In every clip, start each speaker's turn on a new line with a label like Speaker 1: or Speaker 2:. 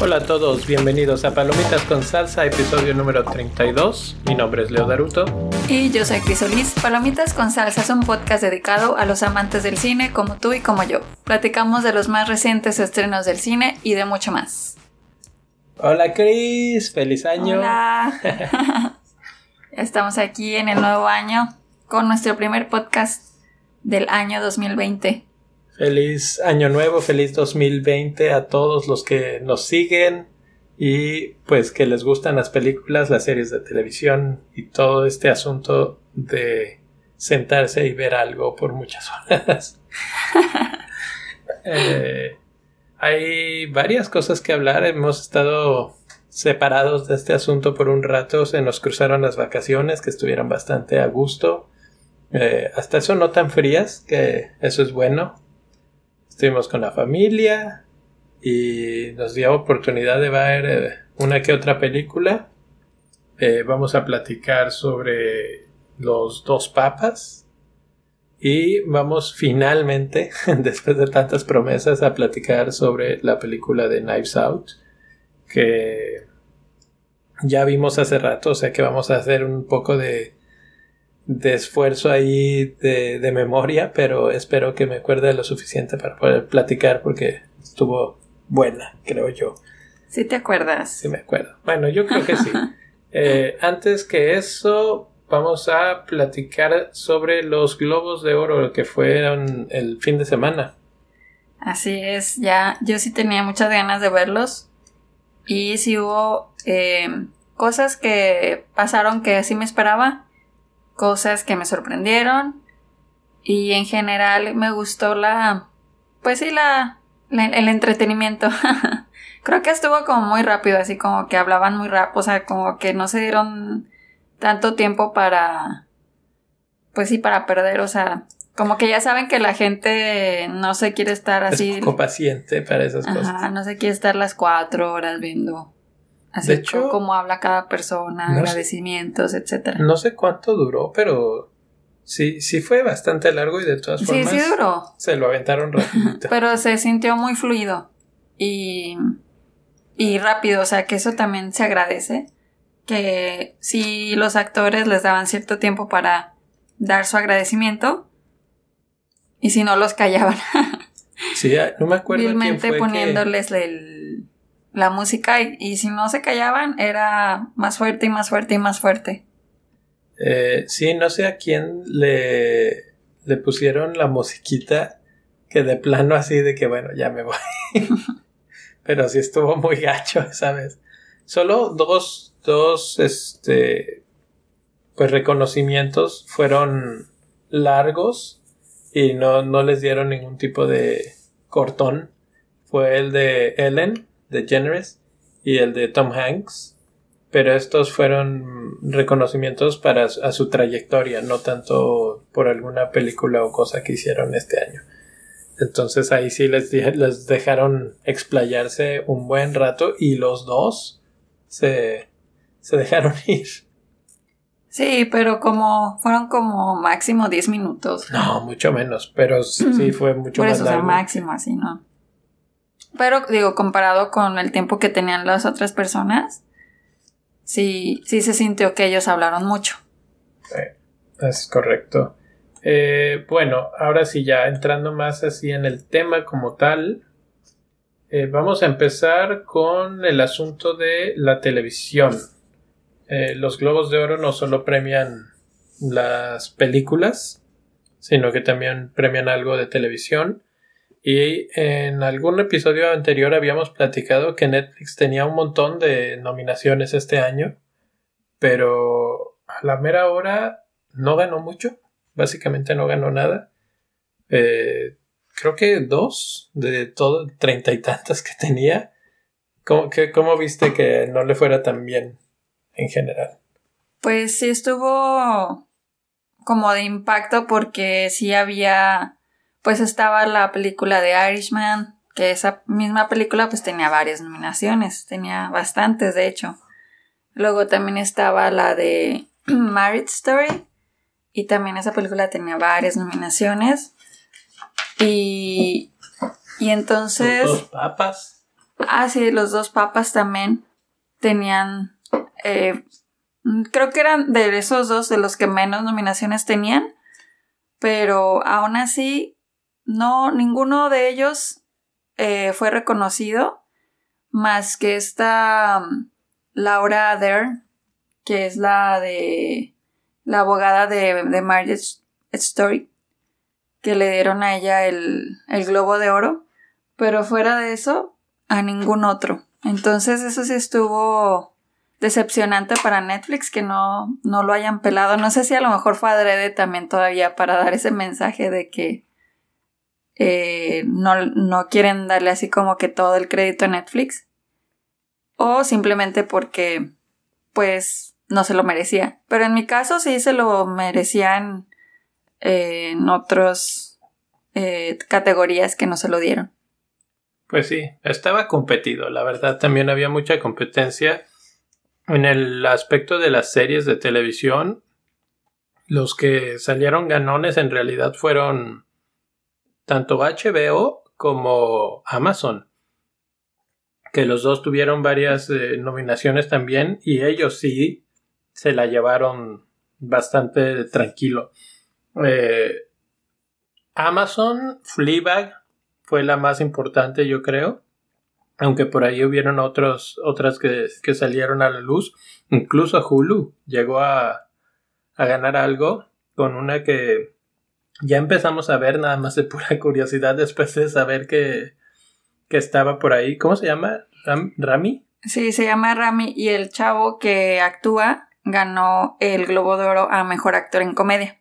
Speaker 1: Hola a todos, bienvenidos a Palomitas con Salsa, episodio número 32. Mi nombre es Leo Daruto.
Speaker 2: Y yo soy Cris Solís. Palomitas con Salsa es un podcast dedicado a los amantes del cine como tú y como yo. Platicamos de los más recientes estrenos del cine y de mucho más.
Speaker 1: Hola Cris, feliz año.
Speaker 2: Hola. Estamos aquí en el nuevo año con nuestro primer podcast del año 2020.
Speaker 1: Feliz año nuevo, feliz 2020 a todos los que nos siguen y pues que les gustan las películas, las series de televisión y todo este asunto de sentarse y ver algo por muchas horas. Eh, hay varias cosas que hablar, hemos estado separados de este asunto por un rato, se nos cruzaron las vacaciones que estuvieron bastante a gusto. Eh, hasta eso no tan frías, que eso es bueno. Estuvimos con la familia y nos dio oportunidad de ver eh, una que otra película. Eh, vamos a platicar sobre los dos papas y vamos finalmente, después de tantas promesas, a platicar sobre la película de Knives Out que ya vimos hace rato, o sea que vamos a hacer un poco de de esfuerzo ahí de, de, memoria, pero espero que me acuerde lo suficiente para poder platicar porque estuvo buena, creo yo.
Speaker 2: ¿Sí te acuerdas?
Speaker 1: Sí me acuerdo. Bueno, yo creo que sí. eh, antes que eso, vamos a platicar sobre los globos de oro que fueron el fin de semana.
Speaker 2: Así es, ya yo sí tenía muchas ganas de verlos y sí hubo eh, cosas que pasaron que sí me esperaba cosas que me sorprendieron y en general me gustó la, pues sí, la, el entretenimiento. Creo que estuvo como muy rápido, así como que hablaban muy rápido, o sea, como que no se dieron tanto tiempo para, pues sí, para perder, o sea, como que ya saben que la gente no se quiere estar así.
Speaker 1: Es poco paciente para esas
Speaker 2: Ajá,
Speaker 1: cosas.
Speaker 2: No se quiere estar las cuatro horas viendo Así
Speaker 1: De hecho,
Speaker 2: como habla cada persona,
Speaker 1: no sé-
Speaker 2: agradecimientos, etcétera.
Speaker 1: No sé cuánto duró, pero sí, sí fue bastante largo y de todas
Speaker 2: Sí,
Speaker 1: formas
Speaker 2: sí duró,
Speaker 1: se lo aventaron rapidito.
Speaker 2: pero se sintió muy fluido y, y rápido, o sea que eso también se agradece, que si los actores les daban cierto tiempo para dar su agradecimiento y si no los callaban,
Speaker 1: Sí, ah, no me acuerdo quién
Speaker 2: vilmente
Speaker 1: que-
Speaker 2: poniéndoles el- la música y, y si no se callaban era más fuerte y más fuerte y más fuerte.
Speaker 1: Eh, sí, no sé a quién le, le pusieron la musiquita que de plano así de que bueno, ya me voy. Pero sí estuvo muy gacho esa vez. Solo dos, dos, este, pues reconocimientos fueron largos y no, no les dieron ningún tipo de cortón. Fue el de Ellen, de Generous, y el de Tom Hanks pero estos fueron reconocimientos para a su trayectoria, no tanto por alguna película o cosa que hicieron este año. Entonces ahí sí les, les dejaron explayarse un buen rato y los dos se, se dejaron ir.
Speaker 2: Sí, pero como fueron como máximo 10 minutos.
Speaker 1: No, mucho menos, pero sí sí fue mucho
Speaker 2: Por
Speaker 1: más
Speaker 2: eso, o sea,
Speaker 1: largo.
Speaker 2: máximo así, ¿no? Pero digo, comparado con el tiempo que tenían las otras personas, sí, sí se sintió que ellos hablaron mucho.
Speaker 1: Es correcto. Eh, bueno, ahora sí, ya entrando más así en el tema como tal, eh, vamos a empezar con el asunto de la televisión. Eh, los Globos de Oro no solo premian las películas, sino que también premian algo de televisión. Y en algún episodio anterior habíamos platicado que Netflix tenía un montón de nominaciones este año, pero a la mera hora no ganó mucho, básicamente no ganó nada. Eh, creo que dos de todo, treinta y tantas que tenía. ¿Cómo, que, ¿Cómo viste que no le fuera tan bien en general?
Speaker 2: Pues sí estuvo como de impacto porque sí había, pues estaba la película de Irishman, que esa misma película pues tenía varias nominaciones, tenía bastantes de hecho. Luego también estaba la de Marriage Story, y también esa película tenía varias nominaciones. Y, y entonces...
Speaker 1: Los dos papas.
Speaker 2: Ah, sí, los dos papas también tenían... Eh, creo que eran de esos dos de los que menos nominaciones tenían, pero aún así, no, ninguno de ellos eh, fue reconocido, más que esta um, Laura Dern, que es la de la abogada de, de Marriage Story, que le dieron a ella el, el globo de oro, pero fuera de eso, a ningún otro. Entonces eso sí estuvo decepcionante para Netflix que no, no lo hayan pelado. No sé si a lo mejor fue adrede también todavía para dar ese mensaje de que eh, no, no quieren darle así como que todo el crédito a Netflix. O simplemente porque pues no se lo merecía. Pero en mi caso sí se lo merecían eh, en otras eh, categorías que no se lo dieron.
Speaker 1: Pues sí, estaba competido, la verdad también había mucha competencia en el aspecto de las series de televisión. Los que salieron ganones en realidad fueron tanto HBO como Amazon, que los dos tuvieron varias eh, nominaciones también y ellos sí se la llevaron bastante tranquilo. Eh, Amazon, Fleabag fue la más importante, yo creo. Aunque por ahí hubieron otros, otras que, que salieron a la luz. Incluso Hulu llegó a, a ganar algo con una que ya empezamos a ver nada más de pura curiosidad después de saber que, que estaba por ahí. ¿Cómo se llama? ¿Rami?
Speaker 2: Sí, se llama Rami y el chavo que actúa ganó el Globo de Oro a Mejor Actor en Comedia.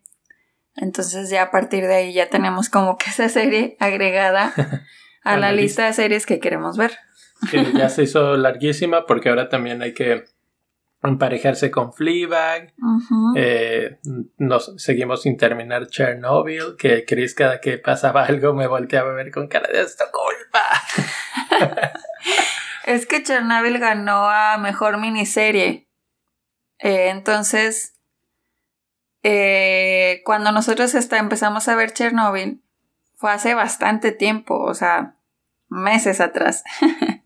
Speaker 2: Entonces ya a partir de ahí ya tenemos como que esa serie agregada a, la, lista. de series que queremos ver.
Speaker 1: Que ya se hizo larguísima porque ahora también hay que emparejarse con Fleabag. Eh, nos seguimos sin terminar Chernobyl, que Chris cada que pasaba algo me volteaba a ver con cara de esto culpa.
Speaker 2: es que Chernobyl ganó a mejor miniserie. Eh, entonces, eh, cuando nosotros está, empezamos a ver Chernobyl, fue hace bastante tiempo, o sea, meses atrás.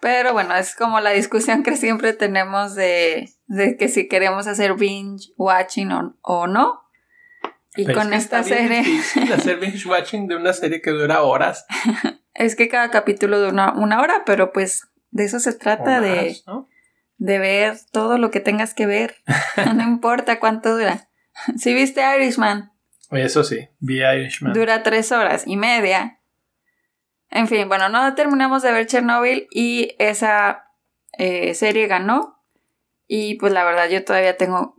Speaker 2: Pero bueno, es como la discusión que siempre tenemos de, de que si queremos hacer binge watching o, no. Y con esta serie.
Speaker 1: hacer binge watching de una serie que dura horas.
Speaker 2: es que cada capítulo dura una, hora, pero pues de eso se trata de, de ver todo lo que tengas que ver. no importa cuánto dura. Si viste Irishman.
Speaker 1: Eso sí, vi Irishman.
Speaker 2: Dura tres horas y media. En fin, bueno, no terminamos de ver Chernobyl y esa eh, serie ganó. Y pues la verdad yo todavía tengo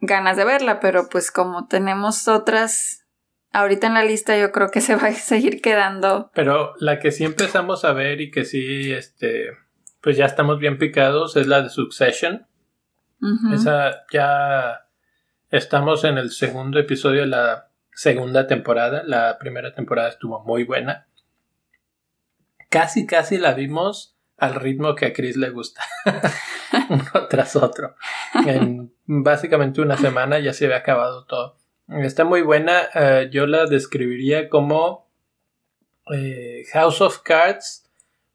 Speaker 2: ganas de verla, pero pues como tenemos otras ahorita en la lista yo creo que se va a seguir quedando.
Speaker 1: Pero la que sí empezamos a ver y que sí, este, pues ya estamos bien picados es la de Succession. Esa ya Estamos en el segundo episodio de la segunda temporada. La primera temporada estuvo muy buena. Casi, casi la vimos al ritmo que a Chris le gusta. Uno tras otro. En básicamente una semana ya se había acabado todo. Está muy buena. Eh, yo la describiría como eh, House of Cards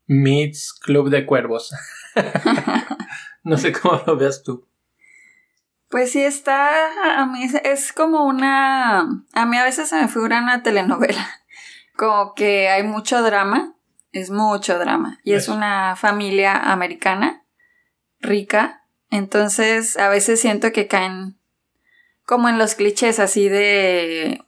Speaker 1: meets Club de Cuervos. no sé cómo lo veas tú.
Speaker 2: Pues sí está, a mí es como una, a mí a veces se me figura una telenovela, como que hay mucho drama, es mucho drama, y es una familia americana, rica, entonces a veces siento que caen como en los clichés así de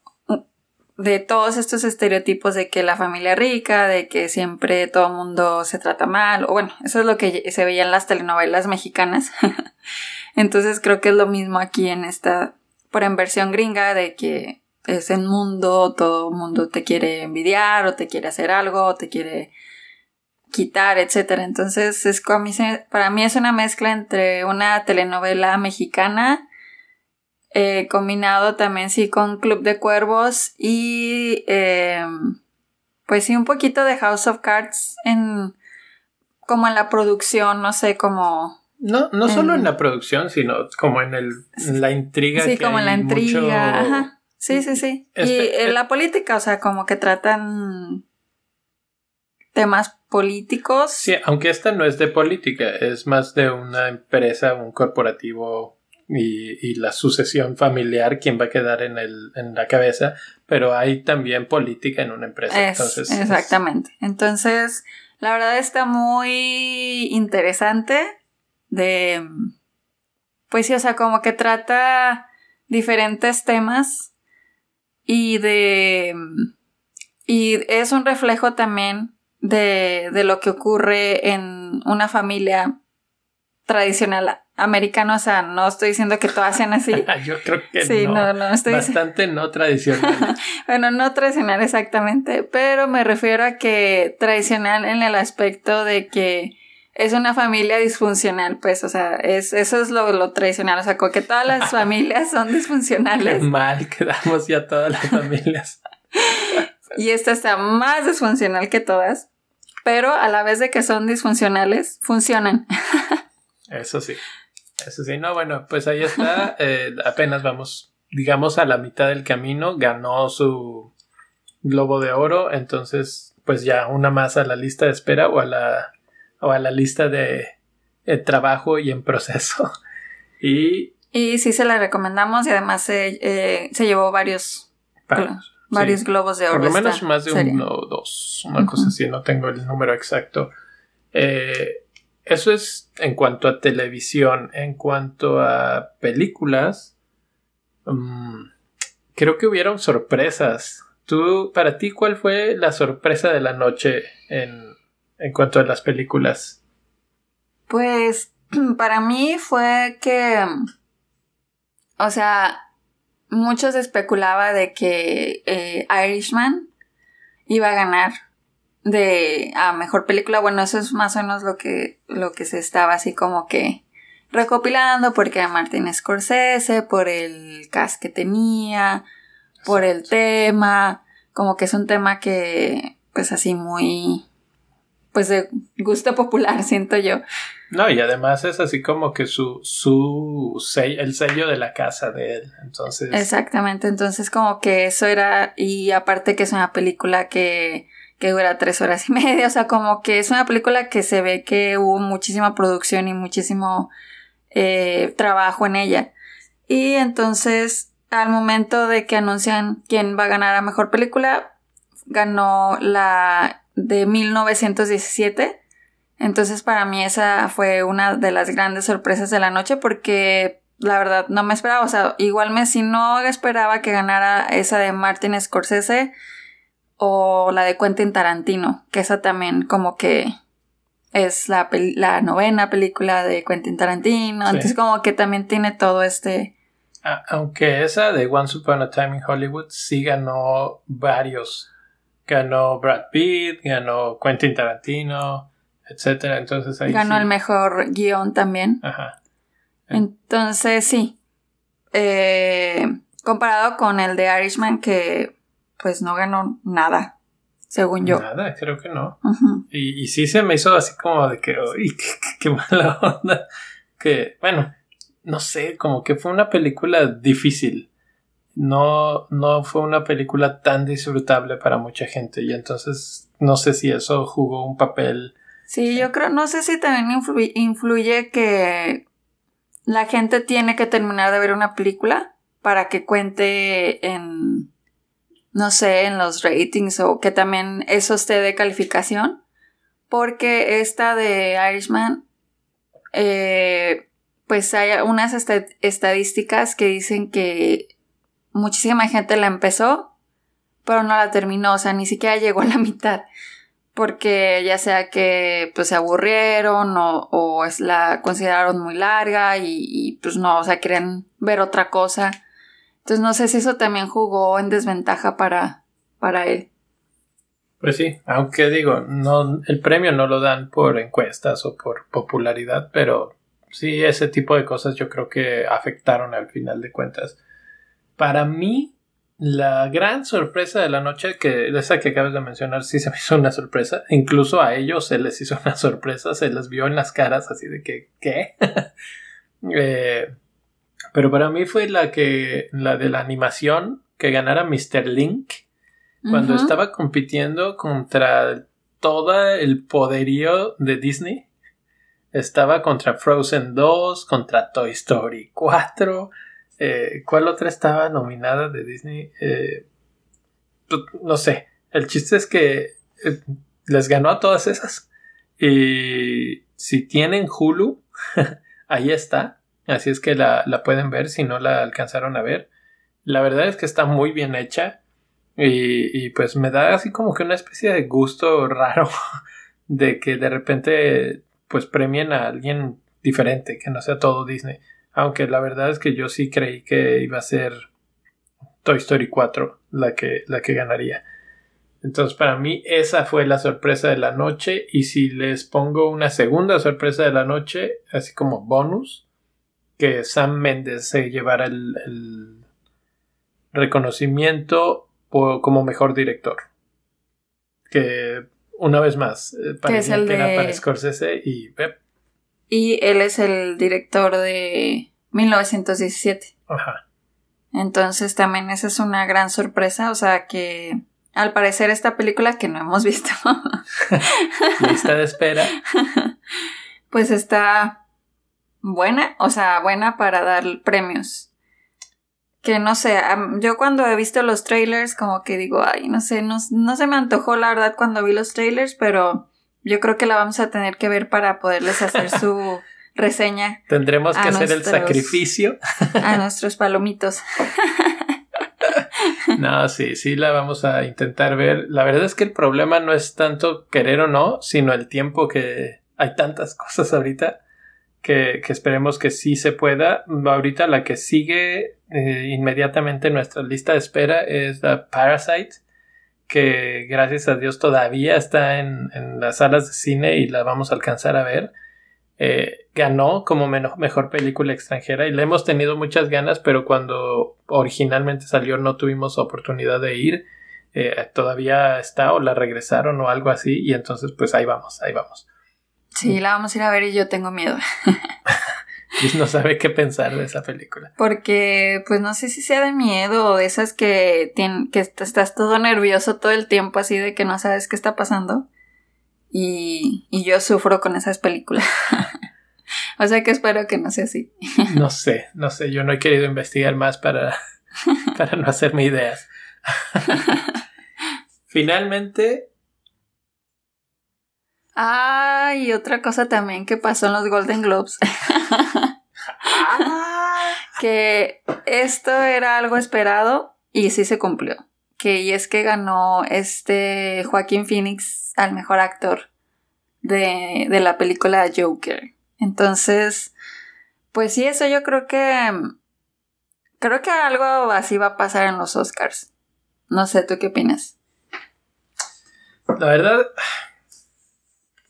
Speaker 2: de todos estos estereotipos de que la familia rica, de que siempre todo el mundo se trata mal, o bueno, eso es lo que se veía en las telenovelas mexicanas. Entonces creo que es lo mismo aquí en esta, por en versión gringa, de que es el mundo, todo el mundo te quiere envidiar o te quiere hacer algo o te quiere quitar, etcétera. Entonces es para mí es una mezcla entre una telenovela mexicana eh, combinado también sí con Club de Cuervos y eh, pues sí un poquito de House of Cards en como en la producción, no sé, como
Speaker 1: No, no solo en la producción, sino como en el la intriga.
Speaker 2: Sí, como en la intriga. Ajá. Sí, sí, sí. y en eh, la política, o sea, como que tratan temas políticos.
Speaker 1: Sí, aunque esta no es de política, es más de una empresa, un corporativo y, la sucesión familiar, quien va a quedar en, el, en la cabeza, pero hay también política en una empresa. Entonces,
Speaker 2: exactamente. Entonces, la verdad está muy interesante de, pues sí, o sea, como que trata diferentes temas y de, y es un reflejo también de, de lo que ocurre en una familia tradicional americano, o sea, no estoy diciendo que todas sean así.
Speaker 1: Yo creo que sí, no. no, estoy bastante no tradicional.
Speaker 2: bueno, no tradicional exactamente, pero me refiero a que tradicional en el aspecto de que es una familia disfuncional, pues, o sea, es, eso es lo, lo tradicional, o sea, como que todas las familias son disfuncionales.
Speaker 1: Qué mal quedamos ya todas las familias.
Speaker 2: y esta está más disfuncional que todas, pero a la vez de que son disfuncionales, funcionan.
Speaker 1: Eso sí. Eso sí, no, bueno, pues ahí está. Eh, apenas vamos, digamos, a la mitad del camino. Ganó su Globo de Oro. Entonces, pues ya una más a la lista de espera o a la, o a la lista de, trabajo y en proceso. Y,
Speaker 2: y sí se la recomendamos y además se, eh, se llevó varios, varios globos de oro.
Speaker 1: Por lo menos más de uno o dos, una cosa así, no tengo el número exacto. Eh, eso es en cuanto a televisión. En cuanto a películas, mm, creo que hubieron sorpresas. Tú, para ti, ¿cuál fue la sorpresa de la noche en, en cuanto a las películas?
Speaker 2: Pues para mí fue que, o sea, muchos especulaba de que eh, Irishman iba a ganar de a mejor película, bueno, eso es más o menos lo que, lo que se estaba así como que recopilando, porque a Martin Scorsese, por el cast que tenía, por el tema, como que es un tema que, pues así muy, pues de gusto popular, siento yo.
Speaker 1: No, y además es así como que su, su sello, el sello de la casa de él, entonces.
Speaker 2: Exactamente, entonces como que eso era, y aparte que es una película que que dura tres horas y media, o sea, como que es una película que se ve que hubo muchísima producción y muchísimo eh, trabajo en ella. Y entonces, al momento de que anuncian quién va a ganar a mejor película, ganó la de 1917. Entonces, para mí esa fue una de las grandes sorpresas de la noche porque la verdad no me esperaba, o sea, igual me si no esperaba que ganara esa de Martin Scorsese, o la de Quentin Tarantino, que esa también como que es la, la novena película de Quentin Tarantino, entonces como que también tiene todo este...
Speaker 1: Aunque esa de Once Upon a Time in Hollywood sí ganó varios. Ganó Brad Pitt, ganó Quentin Tarantino, etcétera. Entonces ahí
Speaker 2: ganó el mejor guion también. Ajá. Entonces sí. Eh, comparado con el de Irishman que pues no ganó nada, según yo.
Speaker 1: Nada, creo que no. y, y, sí se me hizo así como de que, uy, qué, mala onda. Que, bueno, no sé, como que fue una película difícil. No, no fue una película tan disfrutable para mucha gente. Y entonces no sé si eso jugó un papel.
Speaker 2: Sí, yo creo, no sé si también influye que la gente tiene que terminar de ver una película para que cuente en no sé, en los ratings o que también eso esté de calificación. Porque esta de Irishman, eh, pues hay unas estadísticas que dicen que muchísima gente la empezó, pero no la terminó, o sea, ni siquiera llegó a la mitad. Porque ya sea que pues se aburrieron o, o la consideraron muy larga y, pues no, o sea, quieren ver otra cosa. Entonces no sé si eso también jugó en desventaja para, para él.
Speaker 1: Pues sí, aunque digo, no, el premio no lo dan por encuestas o por popularidad, pero sí, ese tipo de cosas yo creo que afectaron al final de cuentas. Para mí, la gran sorpresa de la noche, que esa que acabas de mencionar, sí se me hizo una sorpresa. Incluso a ellos se les hizo una sorpresa, se les vio en las caras así de que, ¿qué? Eh, pero para mí fue la que, la de la animación, que ganara Mr. Link, cuando estaba compitiendo contra todo el poderío de Disney. Estaba contra Frozen 2, contra Toy Story 4, eh, ¿Cuál otra estaba nominada de Disney? Eh, pues, no sé. El chiste es que eh, les ganó a todas esas. Y si tienen Hulu, ahí está. Así es que la, pueden ver si no la alcanzaron a ver. La verdad es que está muy bien hecha. Y, y, pues me da así como que una especie de gusto raro de que de repente pues premien a alguien diferente, que no sea todo Disney. Aunque la verdad es que yo sí creí que iba a ser Toy Story 4 la que, la que ganaría. Entonces para mí esa fue la sorpresa de la noche y si les pongo una segunda sorpresa de la noche, así como bonus, que Sam Mendes se llevara el, reconocimiento como mejor director. Que una vez más, eh, parecía que, era para Scorsese y
Speaker 2: y él es el director de 1917. Ajá. Entonces también esa es una gran sorpresa, o sea que al parecer esta película que no hemos visto.
Speaker 1: Lista de espera.
Speaker 2: Pues está buena, o sea, buena para dar premios. Que no sé, yo cuando he visto los trailers como que digo, ay, no sé, no, no se me antojó la verdad cuando vi los trailers, pero yo creo que la vamos a tener que ver para poderles hacer su reseña.
Speaker 1: Tendremos que hacer el sacrificio.
Speaker 2: A nuestros palomitos.
Speaker 1: No, sí, sí la vamos a intentar ver. La verdad es que el problema no es tanto querer o no, sino el tiempo que hay tantas cosas ahorita que, esperemos que sí se pueda. Ahorita la que sigue eh, inmediatamente en nuestra lista de espera es The Parasite que gracias a Dios todavía está en, las salas de cine y la vamos a alcanzar a ver. Eh, ganó como mejor película extranjera y le hemos tenido muchas ganas, pero cuando originalmente salió no tuvimos oportunidad de ir. Eh, todavía está o la regresaron o algo así y entonces pues ahí vamos, ahí vamos.
Speaker 2: Sí, la vamos a ir a ver y yo tengo miedo.
Speaker 1: no sabe qué pensar de esa película.
Speaker 2: Porque, pues no sé si sea de miedo o de esas que, que estás todo nervioso todo el tiempo, así de que no sabes qué está pasando. Y, y yo sufro con esas películas. o sea que espero que no sea así.
Speaker 1: no sé, no sé, yo no he querido investigar más para, para no hacerme ideas. Finalmente.
Speaker 2: Ah, y otra cosa también que pasó en los Golden Globes. que esto era algo esperado y sí se cumplió. Que y es que ganó este Joaquín Phoenix al mejor actor de, de la película Joker. Entonces, pues sí, eso yo creo que. Creo que algo así va a pasar en los Oscars. No sé, ¿tú qué opinas?
Speaker 1: La verdad,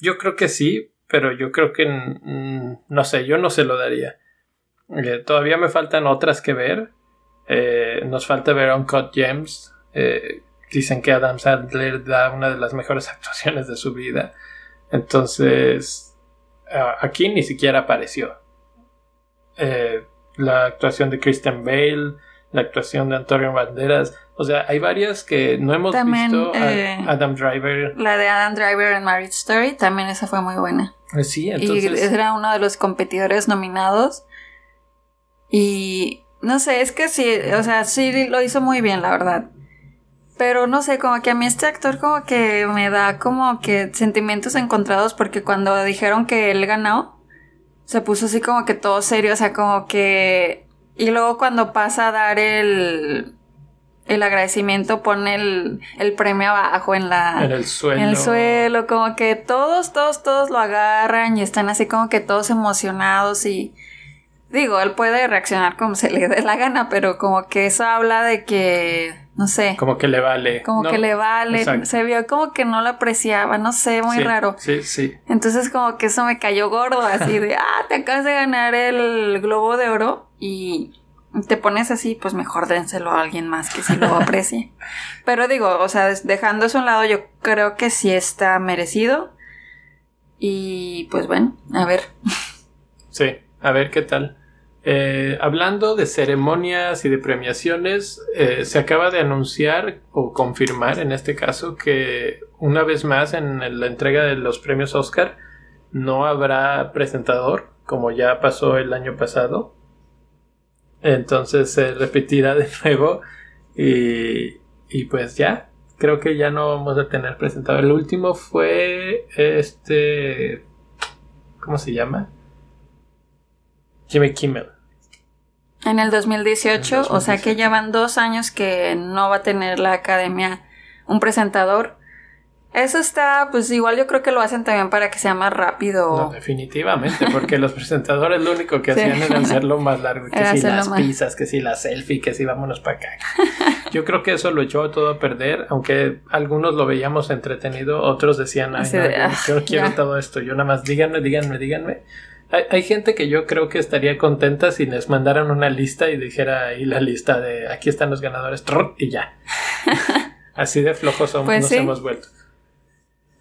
Speaker 1: yo creo que sí, pero yo creo que no sé, yo no se lo daría. Eh, todavía me faltan otras que ver. Eh, nos falta ver Uncut Gems. Eh, dicen que Adam Sandler da una de las mejores actuaciones de su vida. Entonces, aquí ni siquiera apareció. la actuación de Christian Bale, la actuación de Antonio Banderas. O sea, hay varias que no hemos visto. Adam Driver.
Speaker 2: La de Adam Driver en Marriage Story, también esa fue muy buena.
Speaker 1: Sí, entonces.
Speaker 2: Y era uno de los competidores nominados. Y no sé, es que sí, o sea, sí lo hizo muy bien, la verdad. Pero no sé, como que a mí este actor como que me da como que sentimientos encontrados porque cuando dijeron que él ganó, se puso así como que todo serio, o sea, como que... Y luego cuando pasa a dar el, el agradecimiento pone el, el, premio abajo en la
Speaker 1: en el suelo.
Speaker 2: En el suelo, como que todos, todos, todos lo agarran y están así como que todos emocionados y digo, él puede reaccionar como se le dé la gana, pero como que eso habla de que, no sé.
Speaker 1: Como que le vale.
Speaker 2: Como que le vale. Se vio como que no lo apreciaba, no sé, muy raro.
Speaker 1: Sí, sí.
Speaker 2: Entonces como que eso me cayó gordo, así de, ah, te acabas de ganar el Globo de Oro y te pones así, pues mejor dénselo a alguien más que si lo aprecie. Pero digo, o sea, dejando eso a un lado, yo creo que sí está merecido. Y pues bueno, a ver.
Speaker 1: Sí, a ver qué tal. Eh, hablando de ceremonias y de premiaciones, eh, se acaba de anunciar o confirmar en este caso que una vez más en la entrega de los premios Oscar no habrá presentador como ya pasó el año pasado. Entonces se repetirá de nuevo y, y pues ya, creo que ya no vamos a tener presentador. El último fue este, ¿cómo se llama? Jimmy Kimmel.
Speaker 2: En el 2018, o sea que ya van dos años que no va a tener la academia un presentador. Eso está, pues igual yo creo que lo hacen también para que sea más rápido.
Speaker 1: No, definitivamente, porque los presentadores lo único que hacían era hacerlo más largo. Que si las pizzas, que si la selfie, que si vámonos para acá. Yo creo que eso lo echó todo a perder, aunque algunos lo veíamos entretenido, otros decían, ay, no, yo, ah, quiero todo esto. Yo nada más, díganme, díganme, díganme. Hay, gente que yo creo que estaría contenta si les mandaran una lista y dijera ahí la lista de aquí están los ganadores y ya. Así de flojos somos, pues nos hemos vuelto.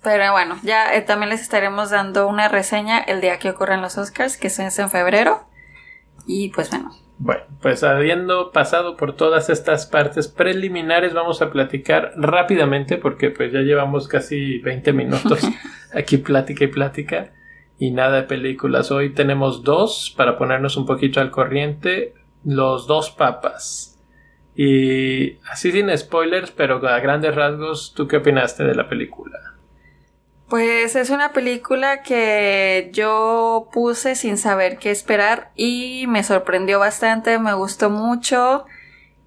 Speaker 2: Pero bueno, ya eh, también les estaremos dando una reseña el día que ocurren los Oscars, que es en febrero. Y pues bueno.
Speaker 1: Bueno, pues habiendo pasado por todas estas partes preliminares, vamos a platicar rápidamente, porque pues ya llevamos casi 20 minutos aquí plática y plática y nada de películas. Hoy tenemos dos para ponernos un poquito al corriente. Los dos papas. Y así sin spoilers, pero a grandes rasgos, ¿tú qué opinaste de la película?
Speaker 2: Pues es una película que yo puse sin saber qué esperar y me sorprendió bastante, me gustó mucho.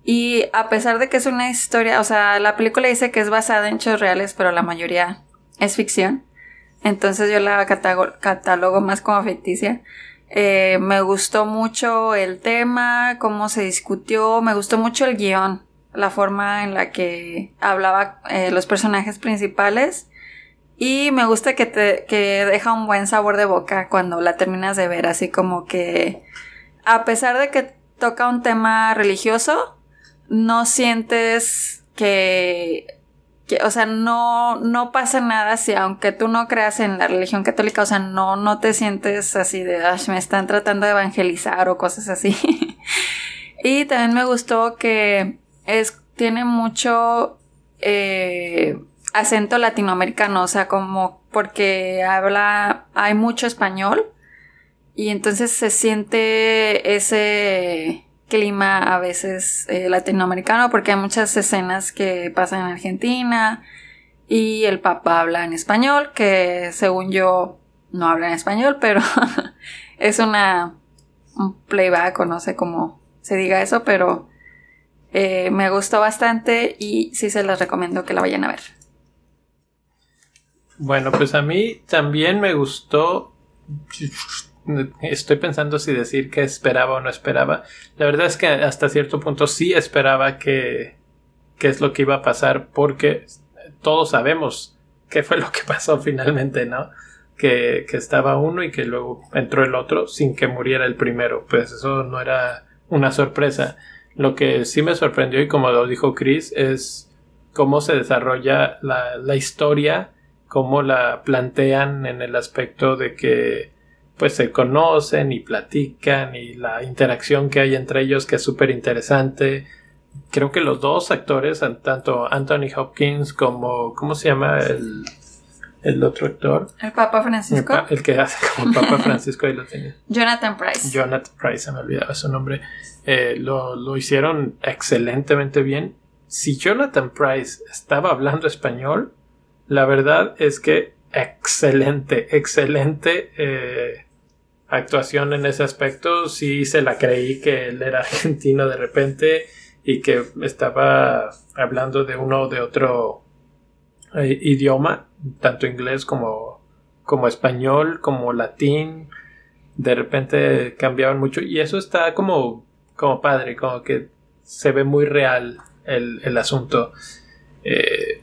Speaker 2: Y a pesar de que es una historia, o sea, la película dice que es basada en hechos reales, pero la mayoría es ficción. Entonces yo la catalogo más como ficticia. Eh, me gustó mucho el tema, cómo se discutió, me gustó mucho el guion, la forma en la que hablaba eh, los personajes principales y me gusta que te que deja un buen sabor de boca cuando la terminas de ver, así como que a pesar de que toca un tema religioso, no sientes que o sea, no, no pasa nada si aunque tú no creas en la religión católica, o sea, no, no te sientes así de, me están tratando de evangelizar o cosas así. y también me gustó que es, tiene mucho eh, acento latinoamericano, o sea, como porque habla, hay mucho español y entonces se siente ese clima a veces eh, latinoamericano porque hay muchas escenas que pasan en Argentina y el papá habla en español, que según yo no habla en español, pero es una un playback o no sé cómo se diga eso, pero eh, me gustó bastante y sí se les recomiendo que la vayan a ver.
Speaker 1: Bueno, pues a mí también me gustó Estoy pensando si decir que esperaba o no esperaba. La verdad es que hasta cierto punto sí esperaba que, que es lo que iba a pasar porque todos sabemos qué fue lo que pasó finalmente, ¿no? Que, que estaba uno y que luego entró el otro sin que muriera el primero. Pues eso no era una sorpresa. Lo que sí me sorprendió y como lo dijo Chris es cómo se desarrolla la, la historia, cómo la plantean en el aspecto de que pues se conocen y platican y la interacción que hay entre ellos que es súper interesante. Creo que los dos actores, tanto Anthony Hopkins como, ¿cómo se llama el, el otro actor?
Speaker 2: El Papa Francisco.
Speaker 1: El, que hace como el Papa Francisco, ahí lo tenía.
Speaker 2: Jonathan Price.
Speaker 1: Jonathan Price, se me olvidaba su nombre. Eh, lo, lo hicieron excelentemente bien. Si Jonathan Price estaba hablando español, la verdad es que excelente, excelente eh, actuación en ese aspecto. Sí se la creí que él era argentino de repente y que estaba hablando de uno o de otro eh, idioma, tanto inglés como, como español, como latín. De repente cambiaban mucho y eso está como, como padre, como que se ve muy real el, el asunto. Eh,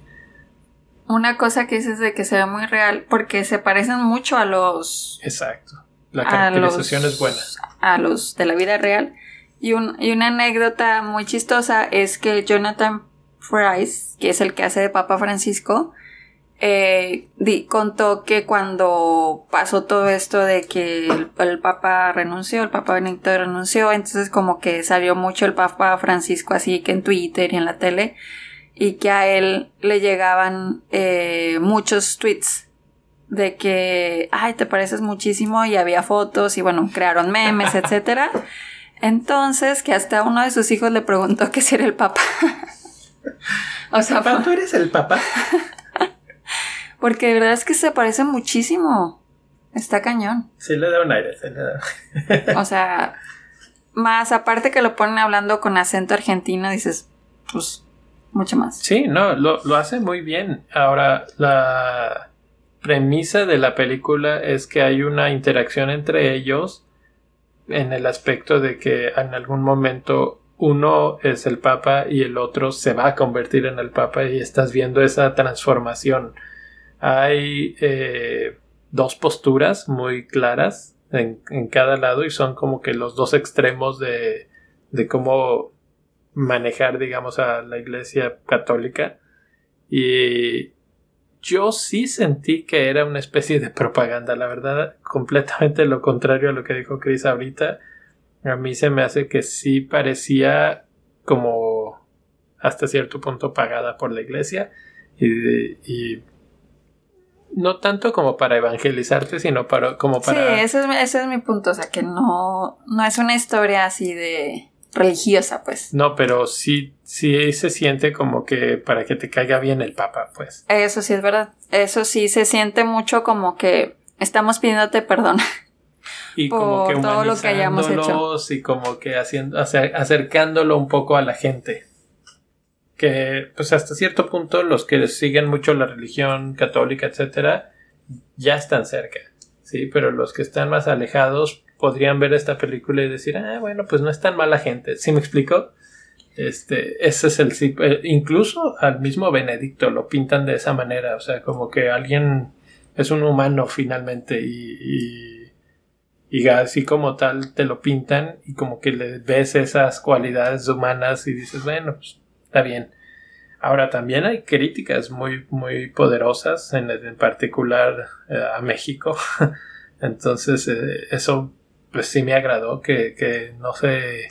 Speaker 2: una cosa que dices de que se ve muy real porque se parecen mucho a los...
Speaker 1: Exacto. La caracterización es buena.
Speaker 2: A los de la vida real. Y, un, y una anécdota muy chistosa es que Jonathan Price, que es el que hace de Papa Francisco, eh, contó que cuando pasó todo esto de que el, Papa renunció, el Papa Benedicto renunció, entonces como que salió mucho el Papa Francisco así que en Twitter y en la tele, y que a él le llegaban eh, muchos tweets de que, ay, te pareces muchísimo y había fotos y bueno, crearon memes, etcétera. Entonces, que hasta uno de sus hijos le preguntó que si era el papá.
Speaker 1: o sea, ¿Papá, ¿tú eres el papá?
Speaker 2: Porque de verdad es que se parece muchísimo. Está cañón.
Speaker 1: Sí, le da un aire, sí le
Speaker 2: da. o sea, más aparte que lo ponen hablando con acento argentino, dices, pues, mucho más.
Speaker 1: Sí, no, lo, lo hace muy bien. Ahora, la premisa de la película es que hay una interacción entre ellos en el aspecto de que en algún momento uno es el papa y el otro se va a convertir en el papa y estás viendo esa transformación. Hay eh, dos posturas muy claras en, en, cada lado y son como que los dos extremos de, de cómo manejar digamos a la iglesia católica y yo sí sentí que era una especie de propaganda, la verdad, completamente lo contrario a lo que dijo Chris ahorita. A mí se me hace que sí parecía como hasta cierto punto pagada por la iglesia y, no tanto como para evangelizarte, sino para como para...
Speaker 2: Sí, ese es, ese es mi punto, o sea, que no, no es una historia así de religiosa, pues.
Speaker 1: No, pero sí, sí se siente como que para que te caiga bien el Papa, pues.
Speaker 2: Eso sí es verdad. Eso sí se siente mucho como que estamos pidiéndote perdón.
Speaker 1: Y como que todo lo que hayamos hecho. Y como que haciendo, acercándolo un poco a la gente. Que, pues hasta cierto punto, los que siguen mucho la religión católica, etcétera, ya están cerca. Sí, pero los que están más alejados, podrían ver esta película y decir, ah, bueno, pues no es tan mala gente. ¿Sí me explico? Este, ese es el eh, incluso al mismo Benedicto lo pintan de esa manera, o sea, como que alguien es un humano finalmente y, y, así como tal te lo pintan y como que le ves esas cualidades humanas y dices, bueno, pues está bien. Ahora también hay críticas muy, muy poderosas, en, en particular eh, a México. Entonces, eh, eso pues sí me agradó que, no se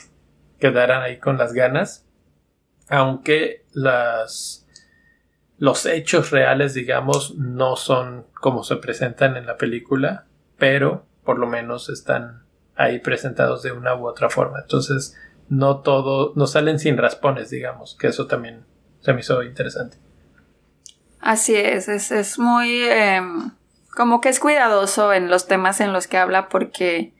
Speaker 1: quedaran ahí con las ganas. Aunque las los hechos reales, digamos, no son como se presentan en la película, pero por lo menos están ahí presentados de una u otra forma. Entonces, no todo, no salen sin raspones, digamos, que eso también se me hizo interesante.
Speaker 2: Así es, es, muy em, como que es cuidadoso en los temas en los que habla porque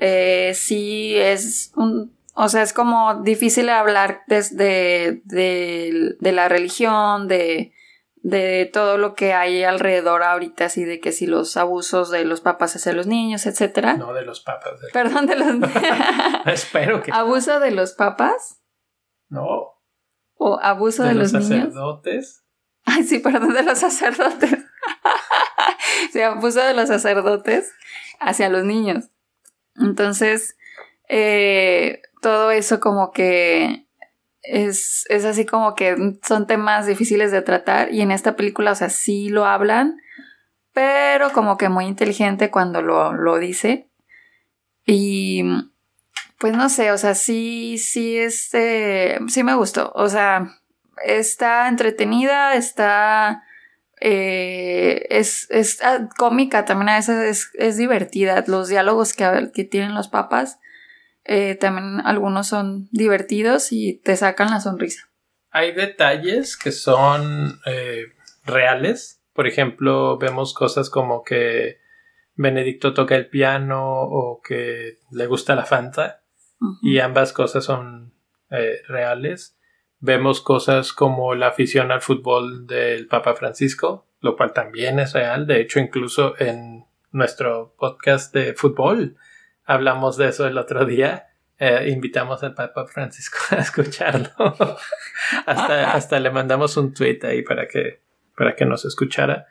Speaker 2: eh, sí es un, o sea, es como difícil hablar desde de, la religión, de, de todo lo que hay alrededor ahorita, así de que si los abusos de los papas hacia los niños, etcétera.
Speaker 1: No de los papas.
Speaker 2: Perdón, de los...
Speaker 1: Espero que...
Speaker 2: ¿Abuso de los papas?
Speaker 1: No.
Speaker 2: ¿O abuso de, los,
Speaker 1: los sacerdotes?
Speaker 2: Ay, sí, perdón, de los sacerdotes. sí, abuso de los sacerdotes hacia los niños. Entonces, eh, todo eso como que es, es así como que son temas difíciles de tratar y en esta película, o sea, sí lo hablan, pero como que muy inteligente cuando lo, lo dice. Y pues no sé, o sea, sí, sí, este, sí me gustó. O sea, está entretenida, está eh, es, es ah, cómica también a veces es, divertida. Los diálogos que, que tienen los papas eh, también algunos son divertidos y te sacan la sonrisa.
Speaker 1: Hay detalles que son eh, reales. Por ejemplo, vemos cosas como que Benedicto toca el piano o que le gusta la Fanta. Y ambas cosas son reales. Vemos cosas como la afición al fútbol del Papa Francisco, lo cual también es real. De hecho, incluso en nuestro podcast de fútbol hablamos de eso el otro día. Eh, invitamos al Papa Francisco a escucharlo. hasta, hasta le mandamos un tweet ahí para que, para que nos escuchara.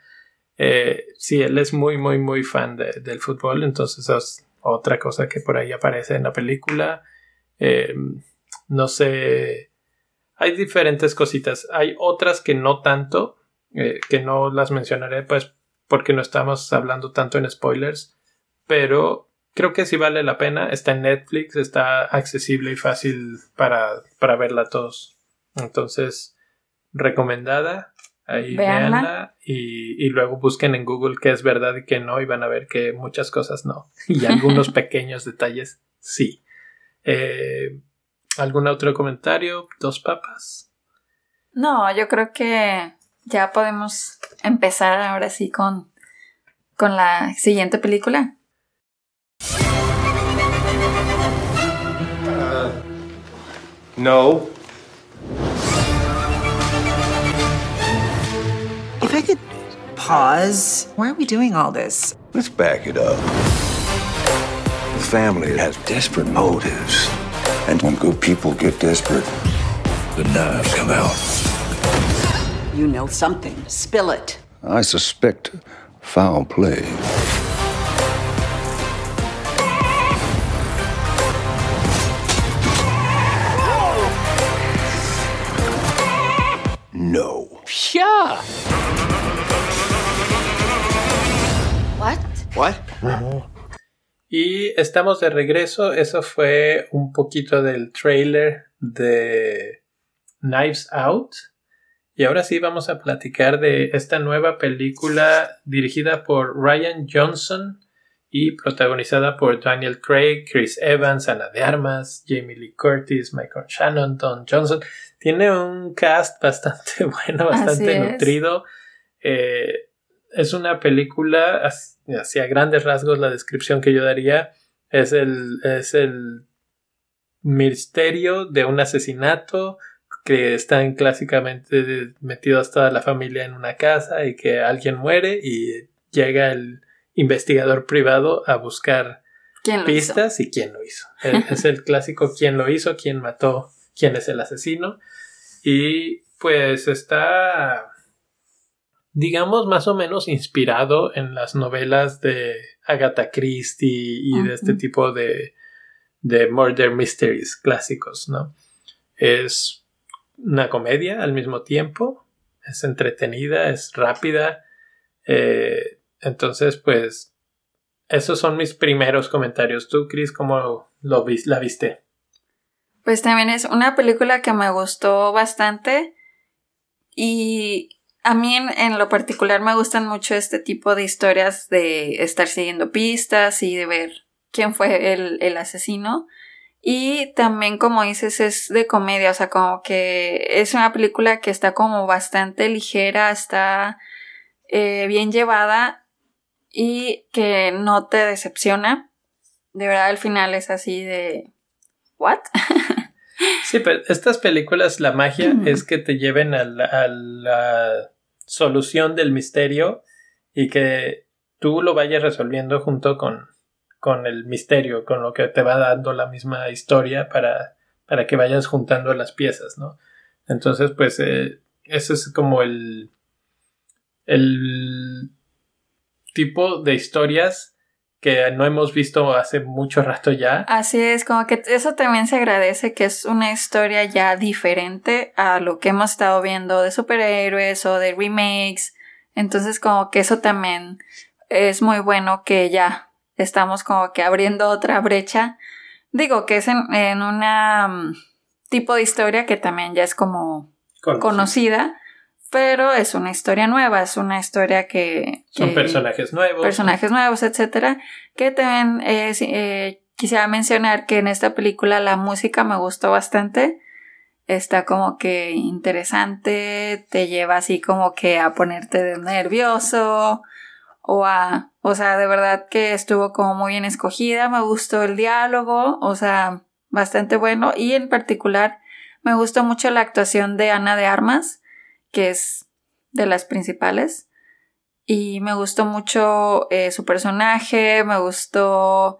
Speaker 1: Eh, sí, él es muy, muy, muy fan del fútbol, entonces es otra cosa que por ahí aparece en la película. Eh, no sé. Hay diferentes cositas. Hay otras que no tanto, eh, que no las mencionaré, pues, porque no estamos hablando tanto en spoilers. Pero creo que sí vale la pena. Está en Netflix, está accesible y fácil para, para verla todos. Entonces, recomendada. Ahí véanla, y, y, luego busquen en Google qué es verdad y qué no y van a ver que muchas cosas no. Y algunos pequeños detalles sí. Eh, ¿Algún otro comentario? ¿Dos papas?
Speaker 2: No, yo creo que ya podemos empezar ahora sí con, con la siguiente película. Uh, no.
Speaker 3: If I could pause, why are we doing all this?
Speaker 4: Let's back it up. The family has desperate motives. And when good people get desperate, the knives come out.
Speaker 3: You know something. Spill it.
Speaker 4: I suspect foul play. No.
Speaker 5: Yeah.
Speaker 3: What?
Speaker 5: What?
Speaker 1: Y estamos de regreso. Eso fue un poquito del trailer de Knives Out. Y ahora sí vamos a platicar de esta nueva película dirigida por Ryan Johnson y protagonizada por Daniel Craig, Chris Evans, Ana de Armas, Jamie Lee Curtis, Michael Shannon, Don Johnson. Tiene un cast bastante bueno, bastante nutrido. Eh, es una película hacia grandes rasgos la descripción que yo daría es el, es el misterio de un asesinato que están clásicamente metidos toda la familia en una casa y que alguien muere y llega el investigador privado a buscar pistas y quién lo hizo. es el clásico quién lo hizo, quién mató, quién es el asesino. Y pues está digamos, más o menos inspirado en las novelas de Agatha Christie y de este tipo de, de murder mysteries clásicos, ¿no? Es una comedia al mismo tiempo, es entretenida, es rápida, eh, entonces, pues, esos son mis primeros comentarios. ¿Tú, Chris, cómo lo la viste?
Speaker 2: Pues también es una película que me gustó bastante y a mí en, lo particular me gustan mucho este tipo de historias de estar siguiendo pistas y de ver quién fue el, asesino. Y también, como dices, es de comedia, o sea, como que es una película que está como bastante ligera, está eh, bien llevada y que no te decepciona. De verdad, al final es así de... ¿What?
Speaker 1: Sí, pero estas películas, la magia es que te lleven a la, solución del misterio y que tú lo vayas resolviendo junto con, con el misterio, con lo que te va dando la misma historia para, para que vayas juntando las piezas, ¿no? Entonces, pues, eh, ese es como el, el tipo de historias que no hemos visto hace mucho rato ya.
Speaker 2: Así es, como que eso también se agradece que es una historia ya diferente a lo que hemos estado viendo de superhéroes o de remakes. Entonces como que eso también es muy bueno que ya estamos como que abriendo otra brecha. Digo que es en, en una mm, tipo de historia que también ya es como conocida pero es una historia nueva, es una historia que...
Speaker 1: Son personajes nuevos.
Speaker 2: Personajes nuevos, etcétera. Que también eh, eh, quisiera mencionar que en esta película la música me gustó bastante. Está como que interesante, te lleva así como que a ponerte nervioso o a... O sea, de verdad que estuvo como muy bien escogida, me gustó el diálogo, o sea, bastante bueno y en particular me gustó mucho la actuación de Ana de Armas que es de las principales. Y me gustó mucho eh, su personaje, me gustó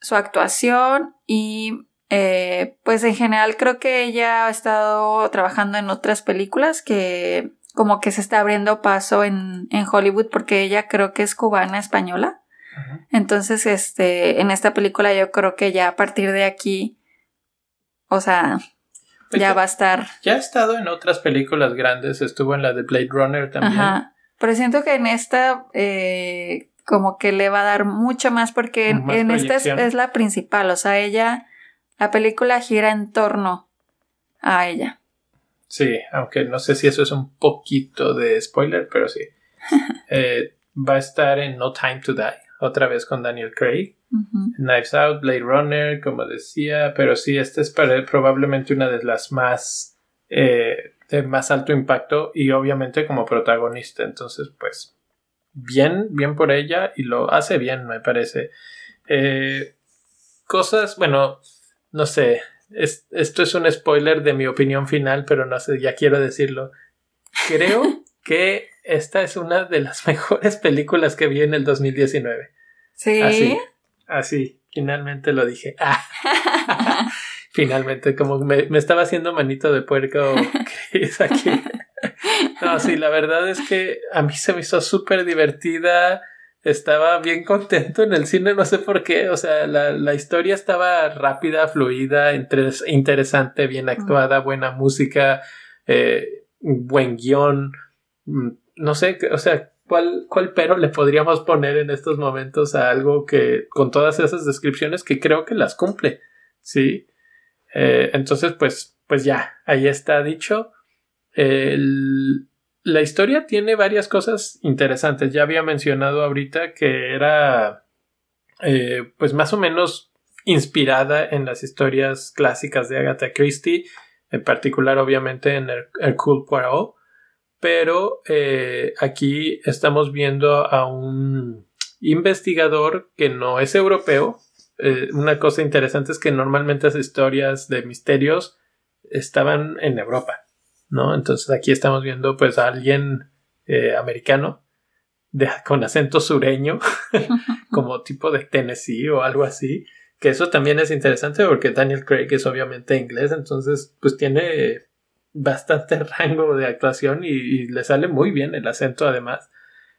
Speaker 2: su actuación y eh, pues en general creo que ella ha estado trabajando en otras películas que como que se está abriendo paso en, en Hollywood porque ella creo que es cubana española. Entonces, este, en esta película yo creo que ya a partir de aquí o sea,
Speaker 1: Pues
Speaker 2: ya
Speaker 1: ya-
Speaker 2: va a estar.
Speaker 1: Ya ha estado en otras películas grandes, estuvo en la de Blade Runner también.
Speaker 2: Ajá. Pero siento que en esta eh, como que le va a dar mucho más porque en,
Speaker 1: Más
Speaker 2: en esta es la principal, o sea, ella, la película gira en torno a ella.
Speaker 1: Sí, aunque no sé si eso es un poquito de spoiler, pero sí. Eh, va a estar en No Time to Die, otra vez con Daniel Craig. Knives Out, Blade Runner, como decía, pero sí, esta es para- probablemente una de las más eh, de más alto impacto y obviamente como protagonista. Entonces, pues, bien, bien por ella y lo hace bien, me parece. Eh, cosas, bueno, no sé, es- esto es un spoiler de mi opinión final, pero no sé, ya quiero decirlo. Creo que esta es una de las mejores películas que vi en el 2019.
Speaker 2: Sí.
Speaker 1: Así, así, finalmente lo dije. Ah. finalmente, como me, me estaba haciendo manito de puerco Chris aquí. No, sí, la verdad es que a mí se me hizo súper divertida. Estaba bien contento en el cine, no sé por qué. O sea, la, la historia estaba rápida, fluida, interes- interesante, bien actuada, buena música, eh, buen guion. No sé, o sea, ¿cuál, ¿cuál pero le podríamos poner en estos momentos a algo que, con todas esas descripciones, que creo que las cumple? Sí. Eh, entonces, pues, pues ya, ahí está dicho. El- la historia tiene varias cosas interesantes. Ya había mencionado ahorita que era, eh, pues, más o menos inspirada en las historias clásicas de Agatha Christie, en particular, obviamente, en el, Hercule Poirot. Pero eh, aquí estamos viendo a un investigador que no es europeo. Eh, una cosa interesante es que normalmente las historias de misterios estaban en Europa, ¿no? Entonces aquí estamos viendo pues a alguien eh, americano con acento sureño, como tipo de Tennessee o algo así, que eso también es interesante porque Daniel Craig es obviamente inglés, entonces pues tiene bastante rango de actuación y, y le sale muy bien el acento además.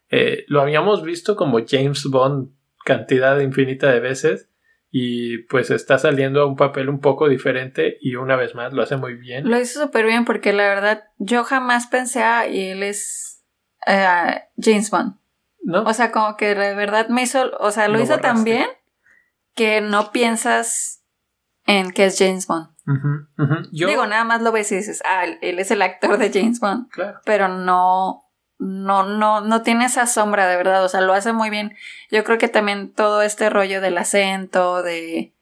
Speaker 1: Eh, lo habíamos visto como James Bond cantidad infinita de veces y pues está saliendo a un papel un poco diferente y una vez más lo hace muy bien.
Speaker 2: Lo hizo súper bien porque la verdad yo jamás pensé, ah, y él es eh, James Bond.
Speaker 1: ¿No?
Speaker 2: O sea, como que de verdad me hizo, o sea, lo,
Speaker 1: Lo
Speaker 2: hizo tan bien que no piensas en que es James Bond.
Speaker 1: Yo,
Speaker 2: Digo, nada más lo ves y dices, ah, él es el actor de James Bond.
Speaker 1: claro.
Speaker 2: Pero no, no, no, no tiene esa sombra de verdad. O sea, lo hace muy bien. Yo creo que también todo este rollo del acento, de.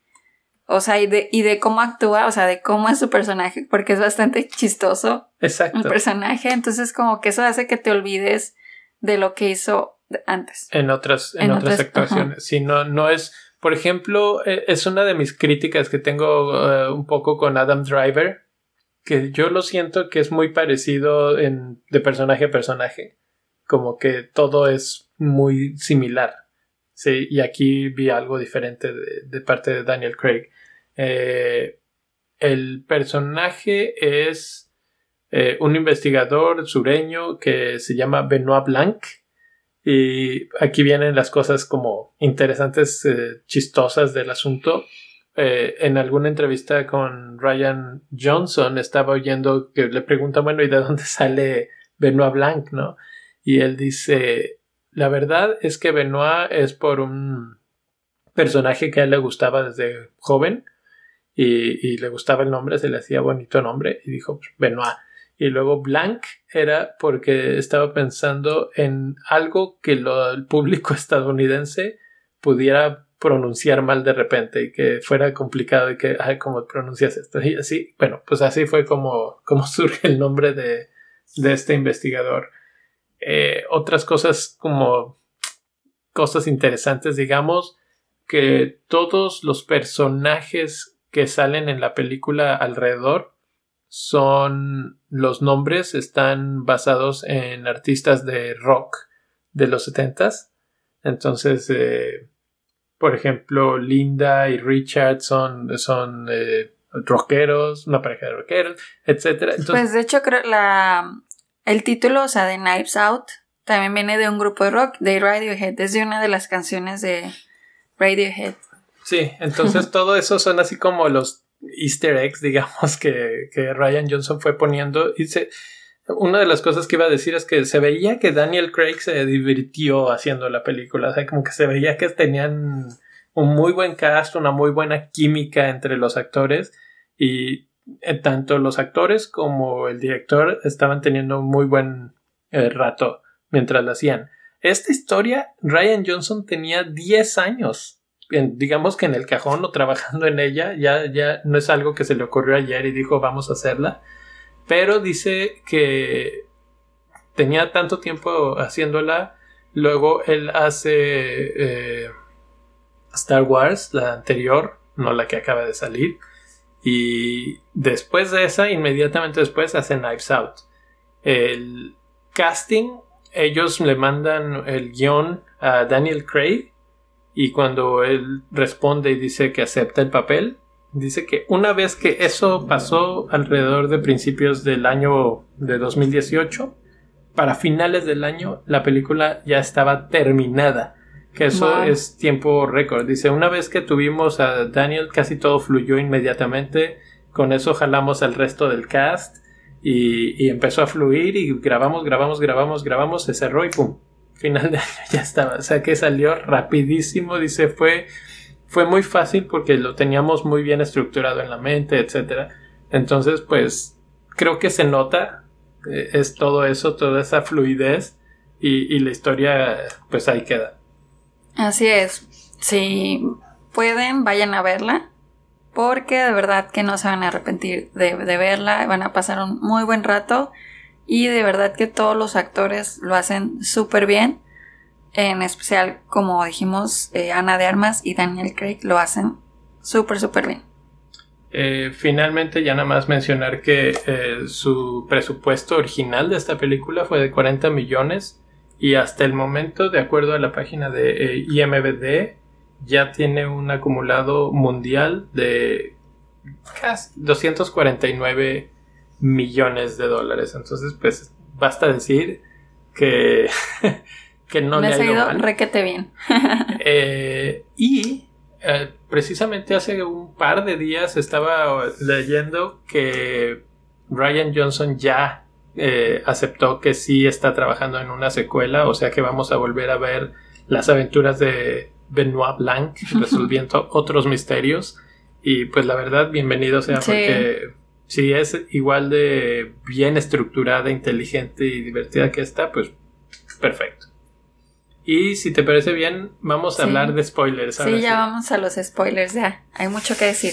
Speaker 2: O sea, y de, y de cómo actúa, o sea, de cómo es su personaje, porque es bastante chistoso el
Speaker 1: Exacto.
Speaker 2: personaje. Entonces, como que eso hace que te olvides de lo que hizo antes.
Speaker 1: En otras, en
Speaker 2: En
Speaker 1: otras
Speaker 2: otras,
Speaker 1: actuaciones. Si no, no es. Por ejemplo, eh, es una de mis críticas que tengo eh, un poco con Adam Driver. Que yo lo siento que es muy parecido en, de personaje a personaje. Como que todo es muy similar. Sí, y aquí vi algo diferente de, de parte de Daniel Craig. Eh, el personaje es eh, un investigador sureño que se llama Benoit Blanc. Y aquí vienen las cosas como interesantes, eh, chistosas del asunto. Eh, en alguna entrevista con Ryan Johnson estaba oyendo que le pregunta, bueno, ¿y de dónde sale Benoit Blanc, no? Y él dice, la verdad es que Benoit es por un personaje que a él le gustaba desde joven y, y le gustaba el nombre, se le hacía bonito nombre y dijo, Benoit. Y luego Blanc era porque estaba pensando en algo que lo- el público estadounidense pudiera pronunciar mal de repente y que fuera complicado y que, ay, ¿cómo pronuncias esto? Y así, bueno, pues así fue como, como surge el nombre de, de este investigador. Eh, otras cosas como cosas interesantes, digamos, que todos los personajes que salen en la película alrededor son los nombres están basados en artistas de rock de los setentas entonces eh, por ejemplo Linda y Richard son, son eh, rockeros una pareja de rockeros entonces
Speaker 2: Pues de hecho, creo la el título, o sea, de Knives Out, también viene de un grupo de rock, de Radiohead. Es de una de las canciones de Radiohead.
Speaker 1: Sí, entonces todo eso son así como los easter eggs, digamos, que, que Ryan Johnson fue poniendo. Y se, una de las cosas que iba a decir es que se veía que Daniel Craig se divirtió haciendo la película. O como que se veía que tenían un muy buen cast, una muy buena química entre los actores. Y eh, tanto los actores como el director estaban teniendo un muy buen eh, rato mientras la hacían. Esta historia, Ryan Johnson tenía 10 años, digamos que en el cajón o trabajando en ella, ya, ya no es algo que se le ocurrió ayer y dijo vamos a hacerla, pero dice que tenía tanto tiempo haciéndola, luego él hace eh, Star Wars, la anterior, no la que acaba de salir, y después de esa, inmediatamente después, hace Knives Out. El casting ellos le mandan el guion a Daniel Craig y cuando él responde y dice que acepta el papel, dice que una vez que eso pasó alrededor de principios del año de 2018, para finales del año la película ya estaba terminada. Que eso es tiempo récord. Dice, una vez que tuvimos a Daniel, casi todo fluyó inmediatamente. Con eso jalamos al resto del cast y, empezó a fluir y grabamos, grabamos, grabamos, grabamos, se cerró y pum, final de año ya estaba. O sea que salió rapidísimo, dice, fue, fue muy fácil porque lo teníamos muy bien estructurado en la mente, etc. Entonces, pues, creo que se nota, eh, es todo eso, toda esa fluidez y, y la historia, pues ahí queda.
Speaker 2: Así es. Si pueden, vayan a verla porque de verdad que no se van a arrepentir de, verla, van a pasar un muy buen rato y de verdad que todos los actores lo hacen súper bien, en especial como dijimos eh, Ana de Armas y Daniel Craig lo hacen súper súper bien.
Speaker 1: Eh, finalmente ya nada más mencionar que eh, su presupuesto original de esta película fue de 40 millones y hasta el momento de acuerdo a la página de IMBD ya tiene un acumulado mundial de casi 249 millones de dólares. Entonces, pues basta decir que, que no le ha ido,
Speaker 2: requete bien.
Speaker 1: Eh, y eh, precisamente hace un par de días estaba leyendo que Ryan Johnson ya eh, aceptó que sí está trabajando en una secuela, o sea que vamos a volver a ver las aventuras de Benoit Blanc resolviendo otros misterios. Y pues la verdad, bienvenido sea porque si es igual de bien estructurada, inteligente y divertida que esta, pues perfecto. Y si te parece bien, vamos a hablar de spoilers.
Speaker 2: Sí, ya vamos a los spoilers, ya. Hay mucho que decir.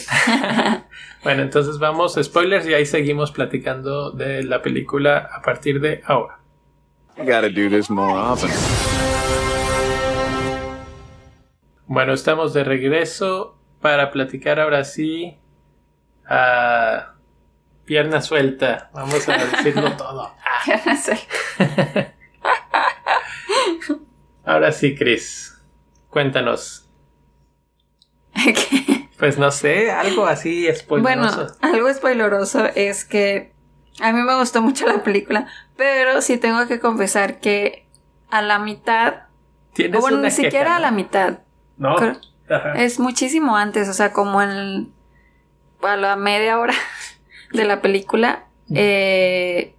Speaker 1: bueno, entonces vamos a spoilers y ahí seguimos platicando de la película a partir de ahora. do this more often. Bueno, estamos de regreso para platicar ahora sí a pierna suelta. Vamos a decirlo todo. Pierna suelta. ahora sí, Chris. Cuéntanos. Pues no sé, algo así spoileroso.
Speaker 2: Bueno, algo spoileroso es que a mí me gustó mucho la película, pero sí tengo que confesar que a la mitad, o bueno, ni siquiera a la mitad, no. Es muchísimo antes, o sea, como en a la media hora de la película. Eh,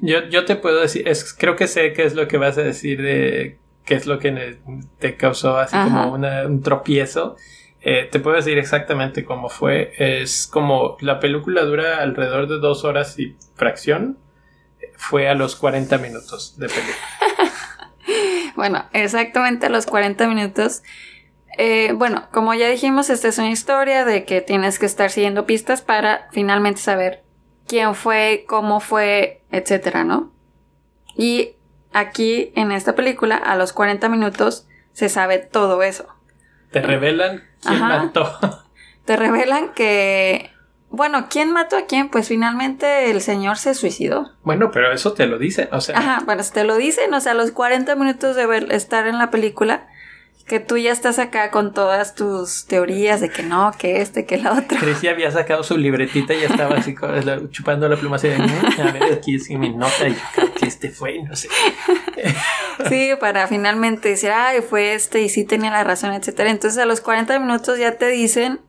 Speaker 1: yo, yo te puedo decir, es, creo que sé qué es lo que vas a decir de qué es lo que te causó así como un tropiezo. Eh, te puedo decir exactamente cómo fue. Es como la película dura alrededor de dos horas y fracción. Fue a los 40 minutos de película.
Speaker 2: Bueno, exactamente a los 40 minutos. Eh, bueno, como ya dijimos, esta es una historia de que tienes que estar siguiendo pistas para finalmente saber quién fue, cómo fue, etcétera, ¿no? Y aquí en esta película, a los 40 minutos, se sabe todo eso.
Speaker 1: Te revelan quién mató.
Speaker 2: Te revelan que bueno, ¿quién mató a quién? Pues finalmente el señor se suicidó.
Speaker 1: Bueno, pero eso te lo dicen, o sea.
Speaker 2: Ajá, bueno, te lo dicen, o sea, los 40 minutos de ver, estar en la película, que tú ya estás acá con todas tus teorías de que no, que este, que la otra.
Speaker 1: Ya había sacado su libretita y ya estaba así chupando la pluma así de, a ver, aquí es mi nota, y yo creo que este fue, no sé.
Speaker 2: sí, para finalmente decir, ay, fue este y sí tenía la razón, etcétera. Entonces a los 40 minutos ya te dicen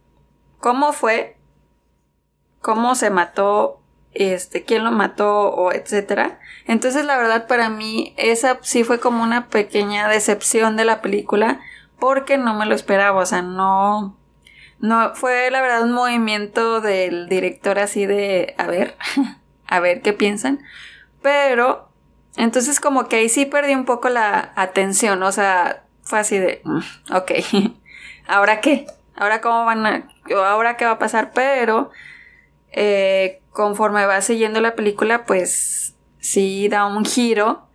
Speaker 2: cómo fue cómo se mató, este, quién lo mató o etcétera. Entonces la verdad para mí esa sí fue como una pequeña decepción de la película porque no me lo esperaba, o sea, no no fue la verdad un movimiento del director así de a ver, a ver qué piensan, pero entonces como que ahí sí perdí un poco la atención, o sea, fue así de, mm, ok, ¿ahora qué? ¿Ahora cómo van a, ahora qué va a pasar? Pero eh, conforme va siguiendo la película, pues sí da un giro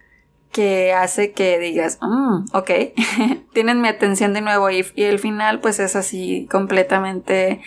Speaker 2: que hace que digas, mm, ok, tienen mi atención de nuevo y, y, el final pues es así completamente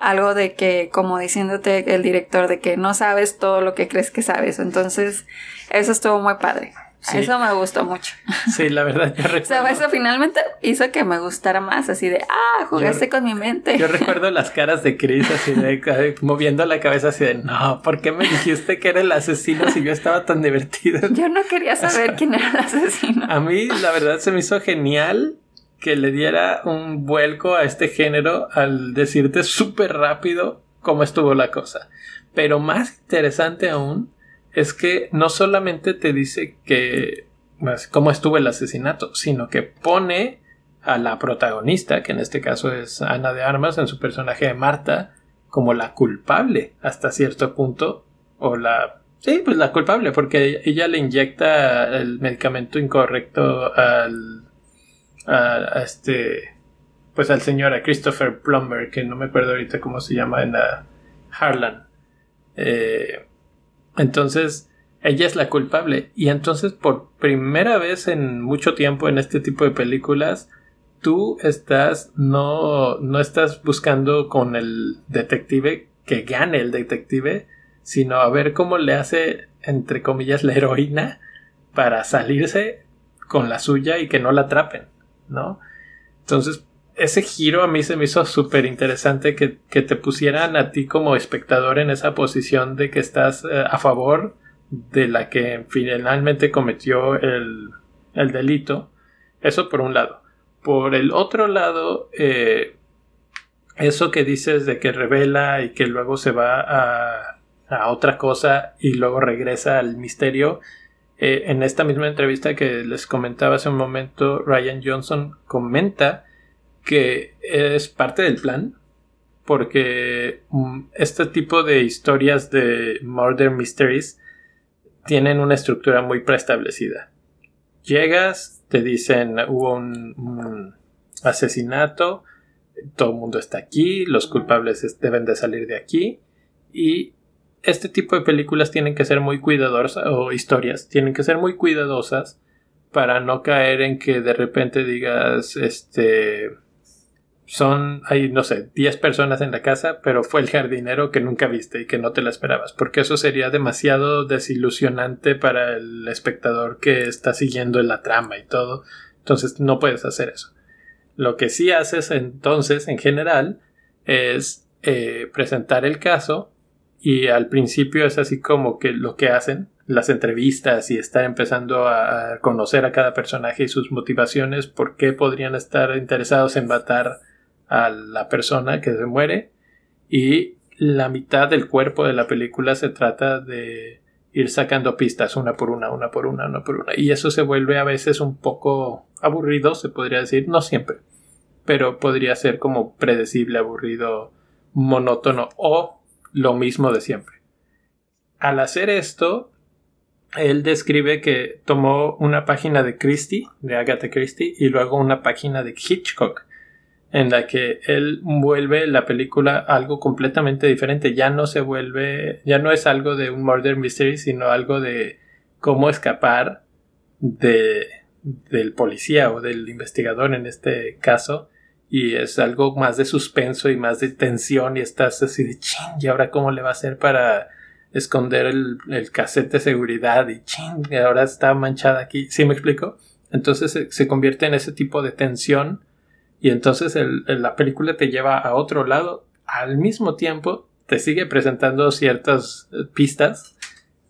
Speaker 2: algo de que, como diciéndote el director, de que no sabes todo lo que crees que sabes. Entonces, eso estuvo muy padre. Eso me gustó mucho.
Speaker 1: Sí, la verdad, yo recuerdo.
Speaker 2: eso finalmente hizo que me gustara más, así de, ah, jugaste con mi mente.
Speaker 1: Yo recuerdo las caras de Chris, así de, moviendo la cabeza, así de, no, ¿por qué me dijiste que era el asesino si yo estaba tan divertido?
Speaker 2: Yo no quería saber quién era el asesino.
Speaker 1: A mí, la verdad, se me hizo genial que le diera un vuelco a este género al decirte súper rápido cómo estuvo la cosa. Pero más interesante aún es que no solamente te dice que pues, cómo estuvo el asesinato, sino que pone a la protagonista, que en este caso es Ana de Armas, en su personaje de Marta, como la culpable hasta cierto punto, o la... Sí, pues la culpable, porque ella le inyecta el medicamento incorrecto al... a, este... pues al señor, a Christopher Plumber, que no me acuerdo ahorita cómo se llama en la Harlan. Eh, entonces, ella es la culpable. Y entonces, por primera vez en mucho tiempo en este tipo de películas, tú estás, no, no estás buscando con el detective que gane el detective, sino a ver cómo le hace, entre comillas, la heroína para salirse con la suya y que no la atrapen, ¿no? Entonces, ese giro a mí se me hizo súper interesante que, te pusieran a ti como espectador en esa posición de que estás eh, a favor de la que finalmente cometió el, delito. Eso por un lado. Por el otro lado, eh, eso que dices de que revela y que luego se va a, a otra cosa y luego regresa al misterio. Eh, en esta misma entrevista que les comentaba hace un momento, Ryan Johnson comenta que es parte del plan, porque mm, este tipo de historias de murder mysteries tienen una estructura muy preestablecida. Llegas, te dicen hubo un, asesinato, todo el mundo está aquí, los culpables deben de salir de aquí y este tipo de películas tienen que ser muy cuidadosas o historias tienen que ser muy cuidadosas para no caer en que de repente digas este son, hay, no sé, 10 personas en la casa, pero fue el jardinero que nunca viste y que no te la esperabas, porque eso sería demasiado desilusionante para el espectador que está siguiendo la trama y todo. Entonces no puedes hacer eso. Lo que sí haces entonces, en general, es eh, presentar el caso y al principio es así como que lo que hacen las entrevistas y estar empezando a conocer a cada personaje y sus motivaciones, por qué podrían estar interesados en matar a la persona que se muere y la mitad del cuerpo de la película se trata de ir sacando pistas una por una, una por una, una por una. Y eso se vuelve a veces un poco aburrido, se podría decir, no siempre, pero podría ser como predecible, aburrido, monótono o lo mismo de siempre. Al hacer esto, él describe que tomó una página de Christie, de Agatha Christie, y luego una página de Hitchcock en la que él vuelve la película algo completamente diferente. Ya no se vuelve, ya no es algo de un murder mystery, sino algo de cómo escapar de, del policía o del investigador en este caso. Y es algo más de suspenso y más de tensión y estás así de ching, y ahora cómo le va a hacer para esconder el, el cassette de seguridad y ching, y ahora está manchada aquí. ¿Sí me explico? Entonces se, se convierte en ese tipo de tensión y entonces la película te lleva a otro lado. Al mismo tiempo te sigue presentando ciertas eh, pistas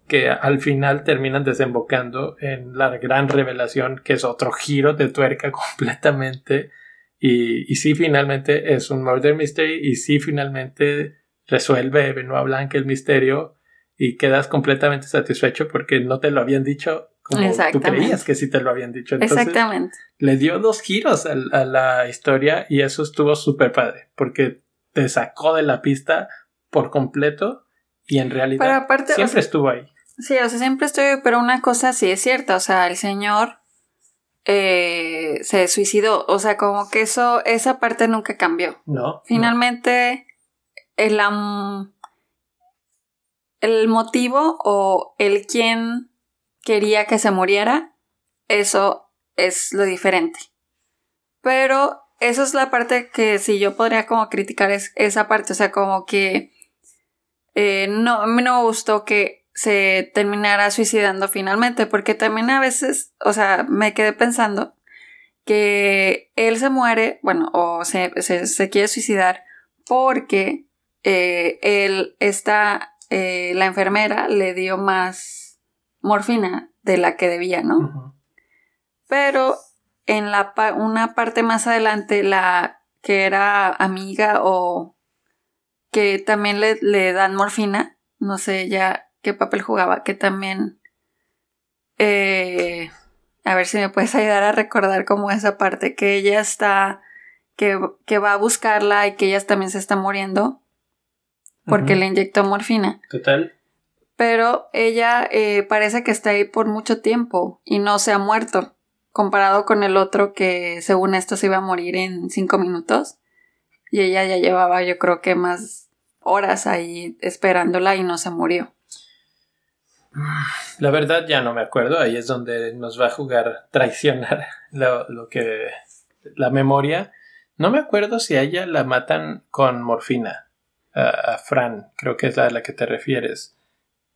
Speaker 1: que al final terminan desembocando en la gran revelación que es otro giro de tuerca completamente y, y sí finalmente es un murder mystery y sí finalmente resuelve Benoit Blanc el misterio y quedas completamente satisfecho porque no te lo habían dicho como tú creías que sí te lo habían dicho. Entonces,
Speaker 2: Exactamente.
Speaker 1: le dio dos giros a, a la historia y eso estuvo súper padre porque te sacó de la pista por completo y en realidad
Speaker 2: Pero aparte, o
Speaker 1: siempre
Speaker 2: sea,
Speaker 1: estuvo ahí.
Speaker 2: Sí, o sea, siempre estoy, pero una cosa sí es cierta, o sea, el señor eh, se suicidó, o sea, como que eso, esa parte nunca cambió.
Speaker 1: ¿No?
Speaker 2: Finalmente, el, am- el motivo o el quien quería que se muriera, eso es lo diferente. Pero eso es la parte que si yo podría como criticar es esa parte, o sea, como que eh, no, a no me gustó que se terminara suicidando finalmente, porque también a veces, o sea, me quedé pensando que él se muere, bueno, o se, se, se quiere suicidar porque eh, él está, eh, la enfermera le dio más morfina de la que debía, ¿no? Pero en la pa- una parte más adelante, la que era amiga o que también le, le dan morfina, no sé ya qué papel jugaba, que también... eh, a ver si me puedes ayudar a recordar como esa parte, que ella está, que, que va a buscarla y que ella también se está muriendo porque le inyectó morfina
Speaker 1: Total.
Speaker 2: Pero ella eh, parece que está ahí por mucho tiempo y no se ha muerto, comparado con el otro que según esto se iba a morir en cinco minutos y ella ya llevaba yo creo que más horas ahí esperándola y no se murió.
Speaker 1: La verdad ya no me acuerdo, ahí es donde nos va a jugar traicionar lo, lo que la memoria. No me acuerdo si a ella la matan con morfina, a, a Fran, creo que es la a la que te refieres,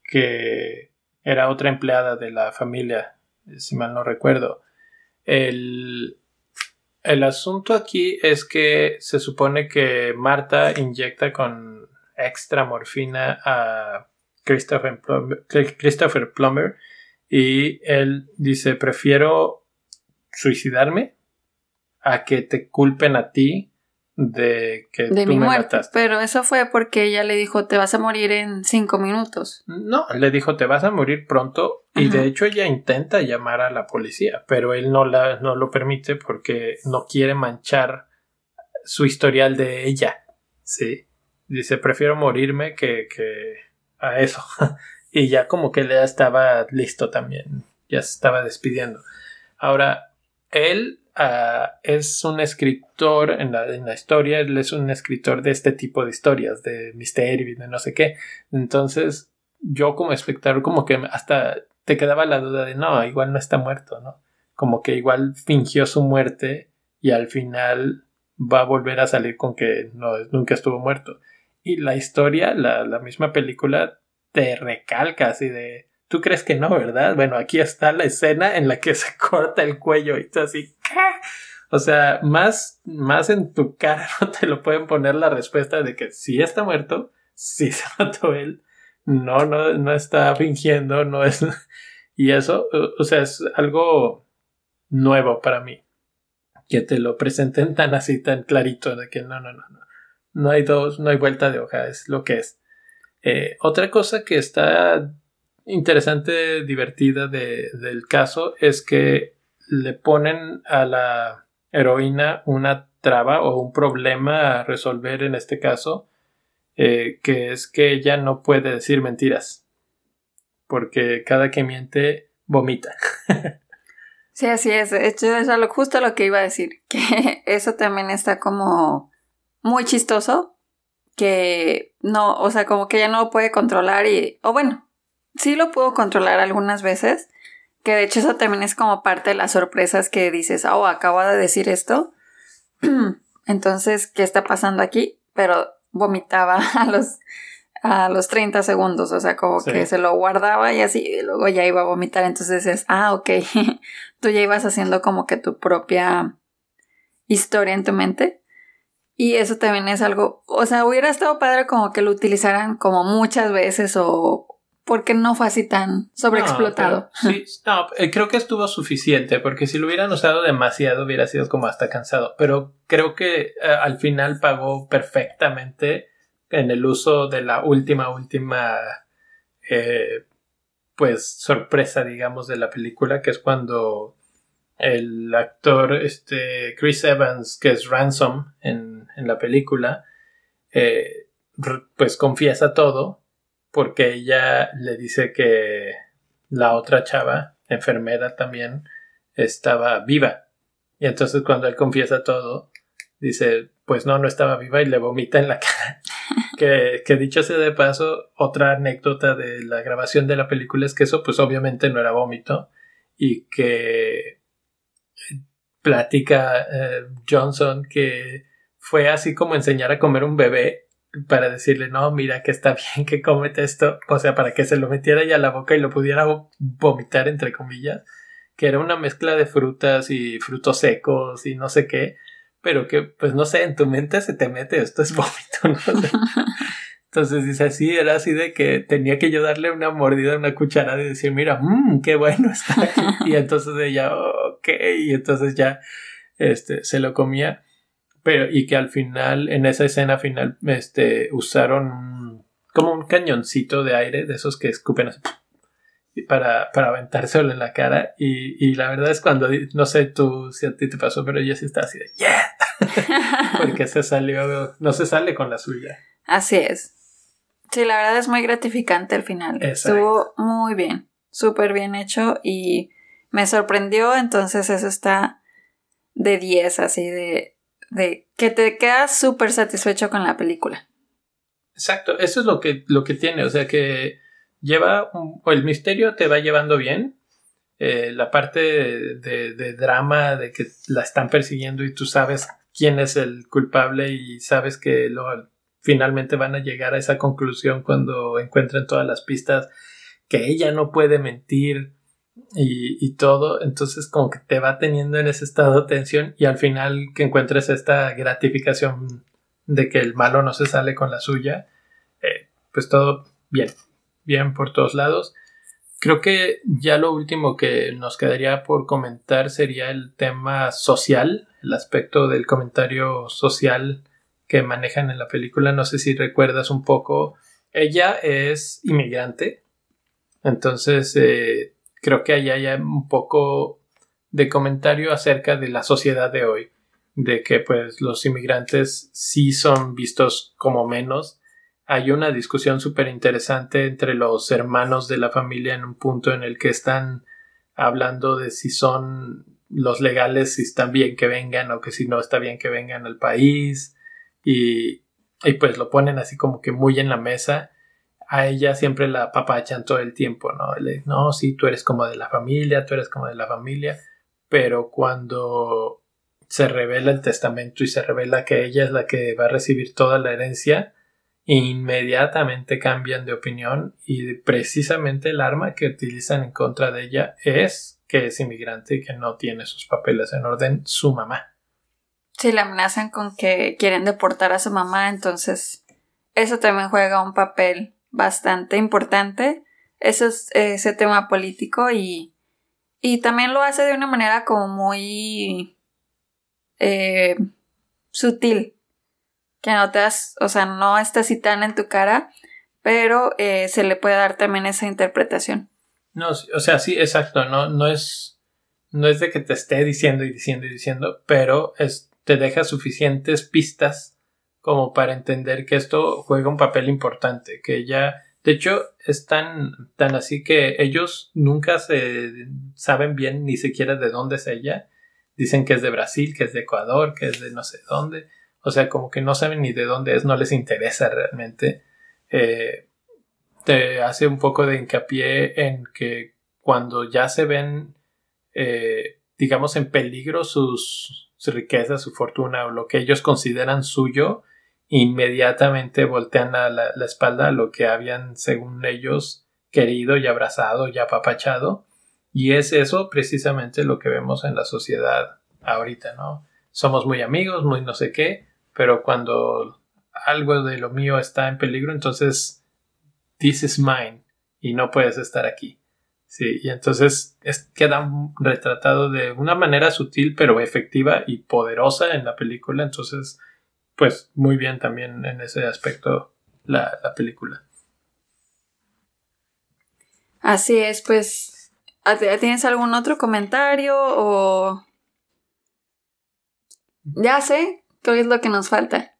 Speaker 1: que era otra empleada de la familia, si mal no recuerdo. El, el asunto aquí es que se supone que Marta inyecta con extra morfina a Christopher Christopher Plummer y él dice prefiero suicidarme a que te culpen a ti de que
Speaker 2: De
Speaker 1: tú
Speaker 2: mi
Speaker 1: me
Speaker 2: muerte.
Speaker 1: mataste.
Speaker 2: Pero eso fue porque ella le dijo te vas a morir en cinco minutos.
Speaker 1: No, le dijo te vas a morir pronto y de hecho ella intenta llamar a la policía, pero él no, la, no lo permite porque no quiere manchar su historial de ella. Sí, dice prefiero morirme que, que a eso. y ya como que ya estaba listo también, ya se estaba despidiendo. Ahora, él ah, es un escritor en la, en la historia, él es un escritor de este tipo de historias, de misterio y de no sé qué. Entonces, yo como espectador, como que hasta te quedaba la duda de no, igual no está muerto, ¿no? Como que igual fingió su muerte y al final va a volver a salir con que no, nunca estuvo muerto. Y la historia, la, la misma película, te recalca así de. Tú crees que no, ¿verdad? Bueno, aquí está la escena en la que se corta el cuello y tú así. O sea, más, más en tu cara no te lo pueden poner la respuesta de que sí está muerto, sí se mató él, no, no, no está fingiendo, no es. Y eso, o sea, es algo nuevo para mí. Que te lo presenten tan así, tan clarito, de que no, no, no, no. No hay dos, no hay vuelta de hoja, es lo que es. Eh, otra cosa que está interesante, divertida de- del caso es que le ponen a la heroína una traba o un problema a resolver en este caso, eh, que es que ella no puede decir mentiras, porque cada que miente vomita.
Speaker 2: Sí, así es. Hecho, es lo, justo lo que iba a decir. Que eso también está como muy chistoso. Que no, o sea, como que ella no lo puede controlar y. O bueno, sí lo puedo controlar algunas veces. Que de hecho, eso también es como parte de las sorpresas que dices, oh, acabo de decir esto. Entonces, ¿qué está pasando aquí? Pero vomitaba a los, a los 30 segundos. O sea, como
Speaker 1: Sí.
Speaker 2: que se lo guardaba y así, y luego ya iba a vomitar. Entonces es, ah, ok. tú ya ibas haciendo como que tu propia historia en tu mente. Y eso también es algo, o sea, hubiera estado padre como que lo utilizaran como muchas veces o porque no fue así tan sobreexplotado.
Speaker 1: Sí, no, eh, creo que estuvo suficiente, porque si lo hubieran usado demasiado hubiera sido como hasta cansado. Pero creo que eh, al final pagó perfectamente en el uso de la última, última, eh, pues, sorpresa, digamos, de la película, que es cuando el actor, este, Chris Evans, que es Ransom en, en la película, pues confiesa todo porque ella le dice que la otra chava, enfermera también, estaba viva. Y entonces cuando él confiesa todo, dice, pues no, no estaba viva y le vomita en la cara. que, dicho sea de paso, otra anécdota de la grabación de la película es que eso pues obviamente no era vómito y que platica eh, Johnson que fue así como enseñar a comer un bebé para decirle, no, mira que está bien que comete esto, o sea, para que se lo metiera ya a la boca y lo pudiera vomitar, entre comillas, que era una mezcla de frutas y frutos secos y no sé qué, pero que, pues no sé, en tu mente se te mete, esto es vómito, ¿no? Entonces dice así, era así de que tenía que yo darle una mordida, una cucharada y decir, mira, mmm, qué bueno está aquí. Y entonces ella, ok, y entonces ya, este, se lo comía pero y que al final en esa escena final este usaron como un cañoncito de aire de esos que escupen así, para, para aventárselo en la cara y, y, la verdad es cuando no sé tú si a ti te pasó pero ella sí está así de yeah porque se salió no se sale con la suya.
Speaker 2: Así es. Sí la verdad es muy gratificante el final. Estuvo muy bien súper bien hecho y me sorprendió entonces eso está de 10 así de de que te quedas súper satisfecho con la película.
Speaker 1: Exacto, eso es lo que, lo que tiene, o sea que lleva, el misterio te va llevando bien, eh, la parte de, de, drama, de que la están persiguiendo y tú sabes quién es el culpable y sabes que lo, finalmente van a llegar a esa conclusión cuando encuentren todas las pistas, que ella no puede mentir, y, todo, entonces como que te va teniendo en ese estado de tensión y al final que encuentres esta gratificación de que el malo no se sale con la suya, eh, pues todo bien, bien por todos lados. Creo que ya lo último que nos quedaría por comentar sería el tema social, el aspecto del comentario social que manejan en la película. No sé si recuerdas un poco. Ella es inmigrante, entonces eh, creo que ahí hay un poco de comentario acerca de la sociedad de hoy, de que pues los inmigrantes sí son vistos como menos. Hay una discusión súper interesante entre los hermanos de la familia en un punto en el que están hablando de si son los legales, si están bien que vengan o que si no está bien que vengan al país y, y pues lo ponen así como que muy en la mesa a ella siempre la papachan todo el tiempo, ¿no? Le, no, sí, tú eres como de la familia, tú eres como de la familia, pero cuando se revela el testamento y se revela que ella es la que va a recibir toda la herencia, inmediatamente cambian de opinión y precisamente el arma que utilizan en contra de ella es que es inmigrante y que no tiene sus papeles en orden su mamá.
Speaker 2: Sí, la amenazan con que quieren deportar a su mamá, entonces eso también juega un papel bastante importante. Eso es ese tema político y, y también lo hace de una manera como muy eh, sutil. Que no te das, o sea, no está tan en tu cara, pero eh, se le puede dar también esa interpretación.
Speaker 1: No, o sea, sí, exacto, no, no es, no es de que te esté diciendo y diciendo y diciendo, pero es, te deja suficientes pistas como para entender que esto juega un papel importante, que ya, de hecho, es tan, tan así que ellos nunca se saben bien ni siquiera de dónde es ella. Dicen que es de Brasil, que es de Ecuador, que es de no sé dónde. O sea, como que no saben ni de dónde es, no les interesa realmente. Eh, te hace un poco de hincapié en que cuando ya se ven, eh, digamos, en peligro sus, sus riquezas, su fortuna o lo que ellos consideran suyo, inmediatamente voltean a la, espalda a lo que habían, según ellos, querido y abrazado y apapachado. Y es eso precisamente lo que vemos en la sociedad ahorita, ¿no? Somos muy amigos, muy no sé qué, pero cuando algo de lo mío está en peligro, entonces, this is mine y no puedes estar aquí. Sí, y entonces es, queda retratado de una manera sutil pero efectiva y poderosa en la película, entonces pues muy bien también en ese aspecto la, la película.
Speaker 2: Así es, pues. ¿Tienes algún otro comentario o.? Ya sé, ¿qué es lo que nos falta?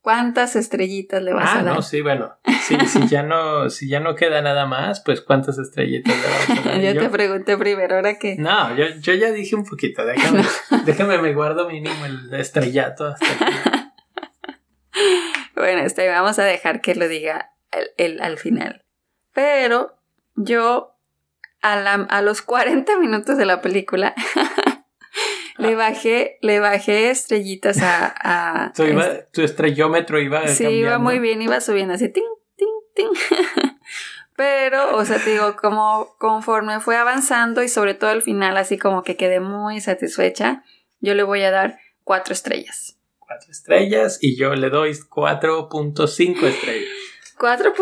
Speaker 2: ¿Cuántas estrellitas le vas
Speaker 1: ah,
Speaker 2: a dar?
Speaker 1: no, sí, bueno. Sí, si, ya no, si ya no queda nada más, pues ¿cuántas estrellitas le vamos a dar?
Speaker 2: yo, te pregunté primero, ¿ahora qué?
Speaker 1: No, yo, yo ya dije un poquito. Déjame, déjame me guardo mínimo el estrellato hasta aquí.
Speaker 2: bueno, este, vamos a dejar que lo diga el, al final. Pero yo, a, la, a los 40 minutos de la película, le bajé, le bajé estrellitas a. a
Speaker 1: tu, tu, estrellómetro iba.
Speaker 2: Sí, iba muy bien, iba subiendo así, ting, ting, ting. Pero, o sea, te digo, como conforme fue avanzando y sobre todo al final, así como que quedé muy satisfecha, yo le voy a dar cuatro estrellas.
Speaker 1: Cuatro estrellas y yo le doy 4.5 estrellas.
Speaker 2: 4.5.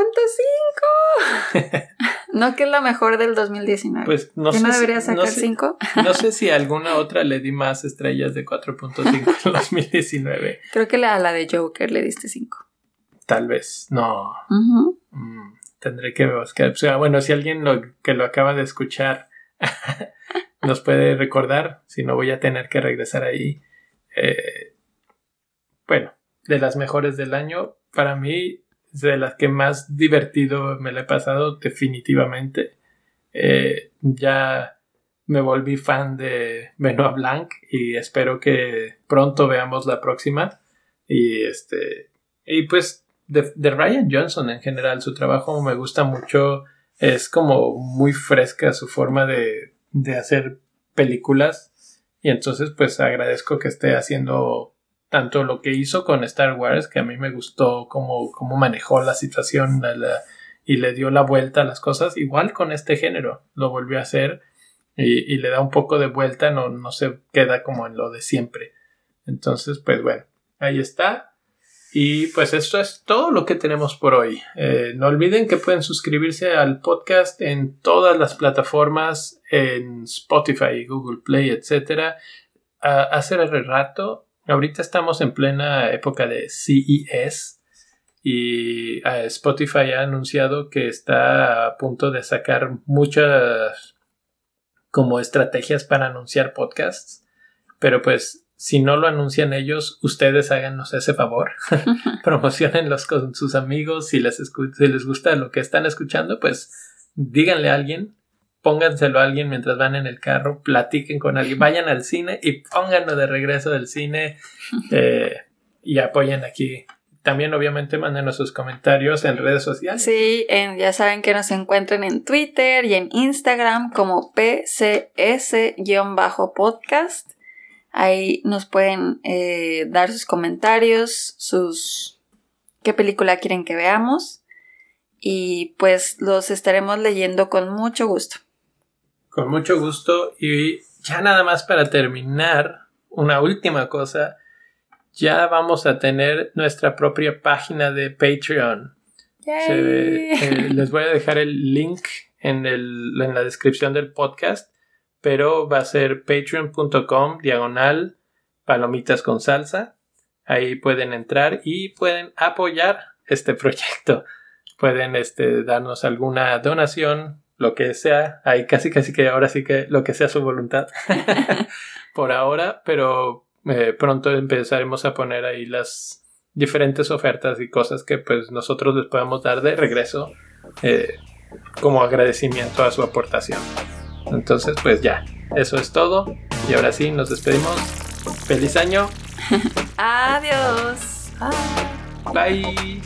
Speaker 2: no que es la mejor del 2019.
Speaker 1: Pues no
Speaker 2: sé.
Speaker 1: no
Speaker 2: debería sacar 5?
Speaker 1: no sé si alguna otra le di más estrellas de 4.5 en 2019.
Speaker 2: Creo que a la de Joker le diste 5.
Speaker 1: Tal vez. No. Mm, tendré que buscar. O sea, bueno, si alguien lo, que lo acaba de escuchar nos puede recordar, si no voy a tener que regresar ahí. Eh, bueno, de las mejores del año, para mí de las que más divertido me la he pasado definitivamente. Eh, ya me volví fan de Benoit Blanc y espero que pronto veamos la próxima. Y este y pues de, de, Ryan Johnson en general, su trabajo me gusta mucho. Es como muy fresca su forma de, de hacer películas. Y entonces pues agradezco que esté haciendo tanto lo que hizo con Star Wars, que a mí me gustó cómo, cómo manejó la situación y le dio la vuelta a las cosas, igual con este género, lo volvió a hacer y, le da un poco de vuelta, no, no se queda como en lo de siempre. Entonces, pues bueno, ahí está. Y pues esto es todo lo que tenemos por hoy. Eh, no olviden que pueden suscribirse al podcast en todas las plataformas, en Spotify, Google Play, etc. hace el rato Ahorita estamos en plena época de CES y eh, Spotify ha anunciado que está a punto de sacar muchas como estrategias para anunciar podcasts, pero pues si no lo anuncian ellos, ustedes háganos ese favor, promocionenlos con sus amigos, si les, si les gusta lo que están escuchando, pues díganle a alguien pónganselo a alguien mientras van en el carro, platiquen con alguien, vayan al cine y pónganlo de regreso del cine eh, y apoyen aquí. También obviamente mándenos sus comentarios en redes sociales.
Speaker 2: Sí, ya saben que nos encuentran en Twitter y en Instagram como PCS-podcast. Ahí nos pueden eh, dar sus comentarios, sus qué película quieren que veamos y pues los estaremos leyendo con mucho gusto.
Speaker 1: Con mucho gusto. Y ya nada más para terminar, una última cosa. Ya vamos a tener nuestra propia página de Patreon. Eh, les voy a dejar el link en, el, en la descripción del podcast, pero va a ser patreon.com diagonal palomitas con salsa. Ahí pueden entrar y pueden apoyar este proyecto. Pueden este, darnos alguna donación lo que sea, ahí casi casi que ahora sí que lo que sea su voluntad por ahora, pero eh, pronto empezaremos a poner ahí las diferentes ofertas y cosas que pues nosotros les podemos dar de regreso eh, como agradecimiento a su aportación. Entonces pues ya, eso es todo y ahora sí nos despedimos. Feliz año.
Speaker 2: Adiós.
Speaker 1: Bye.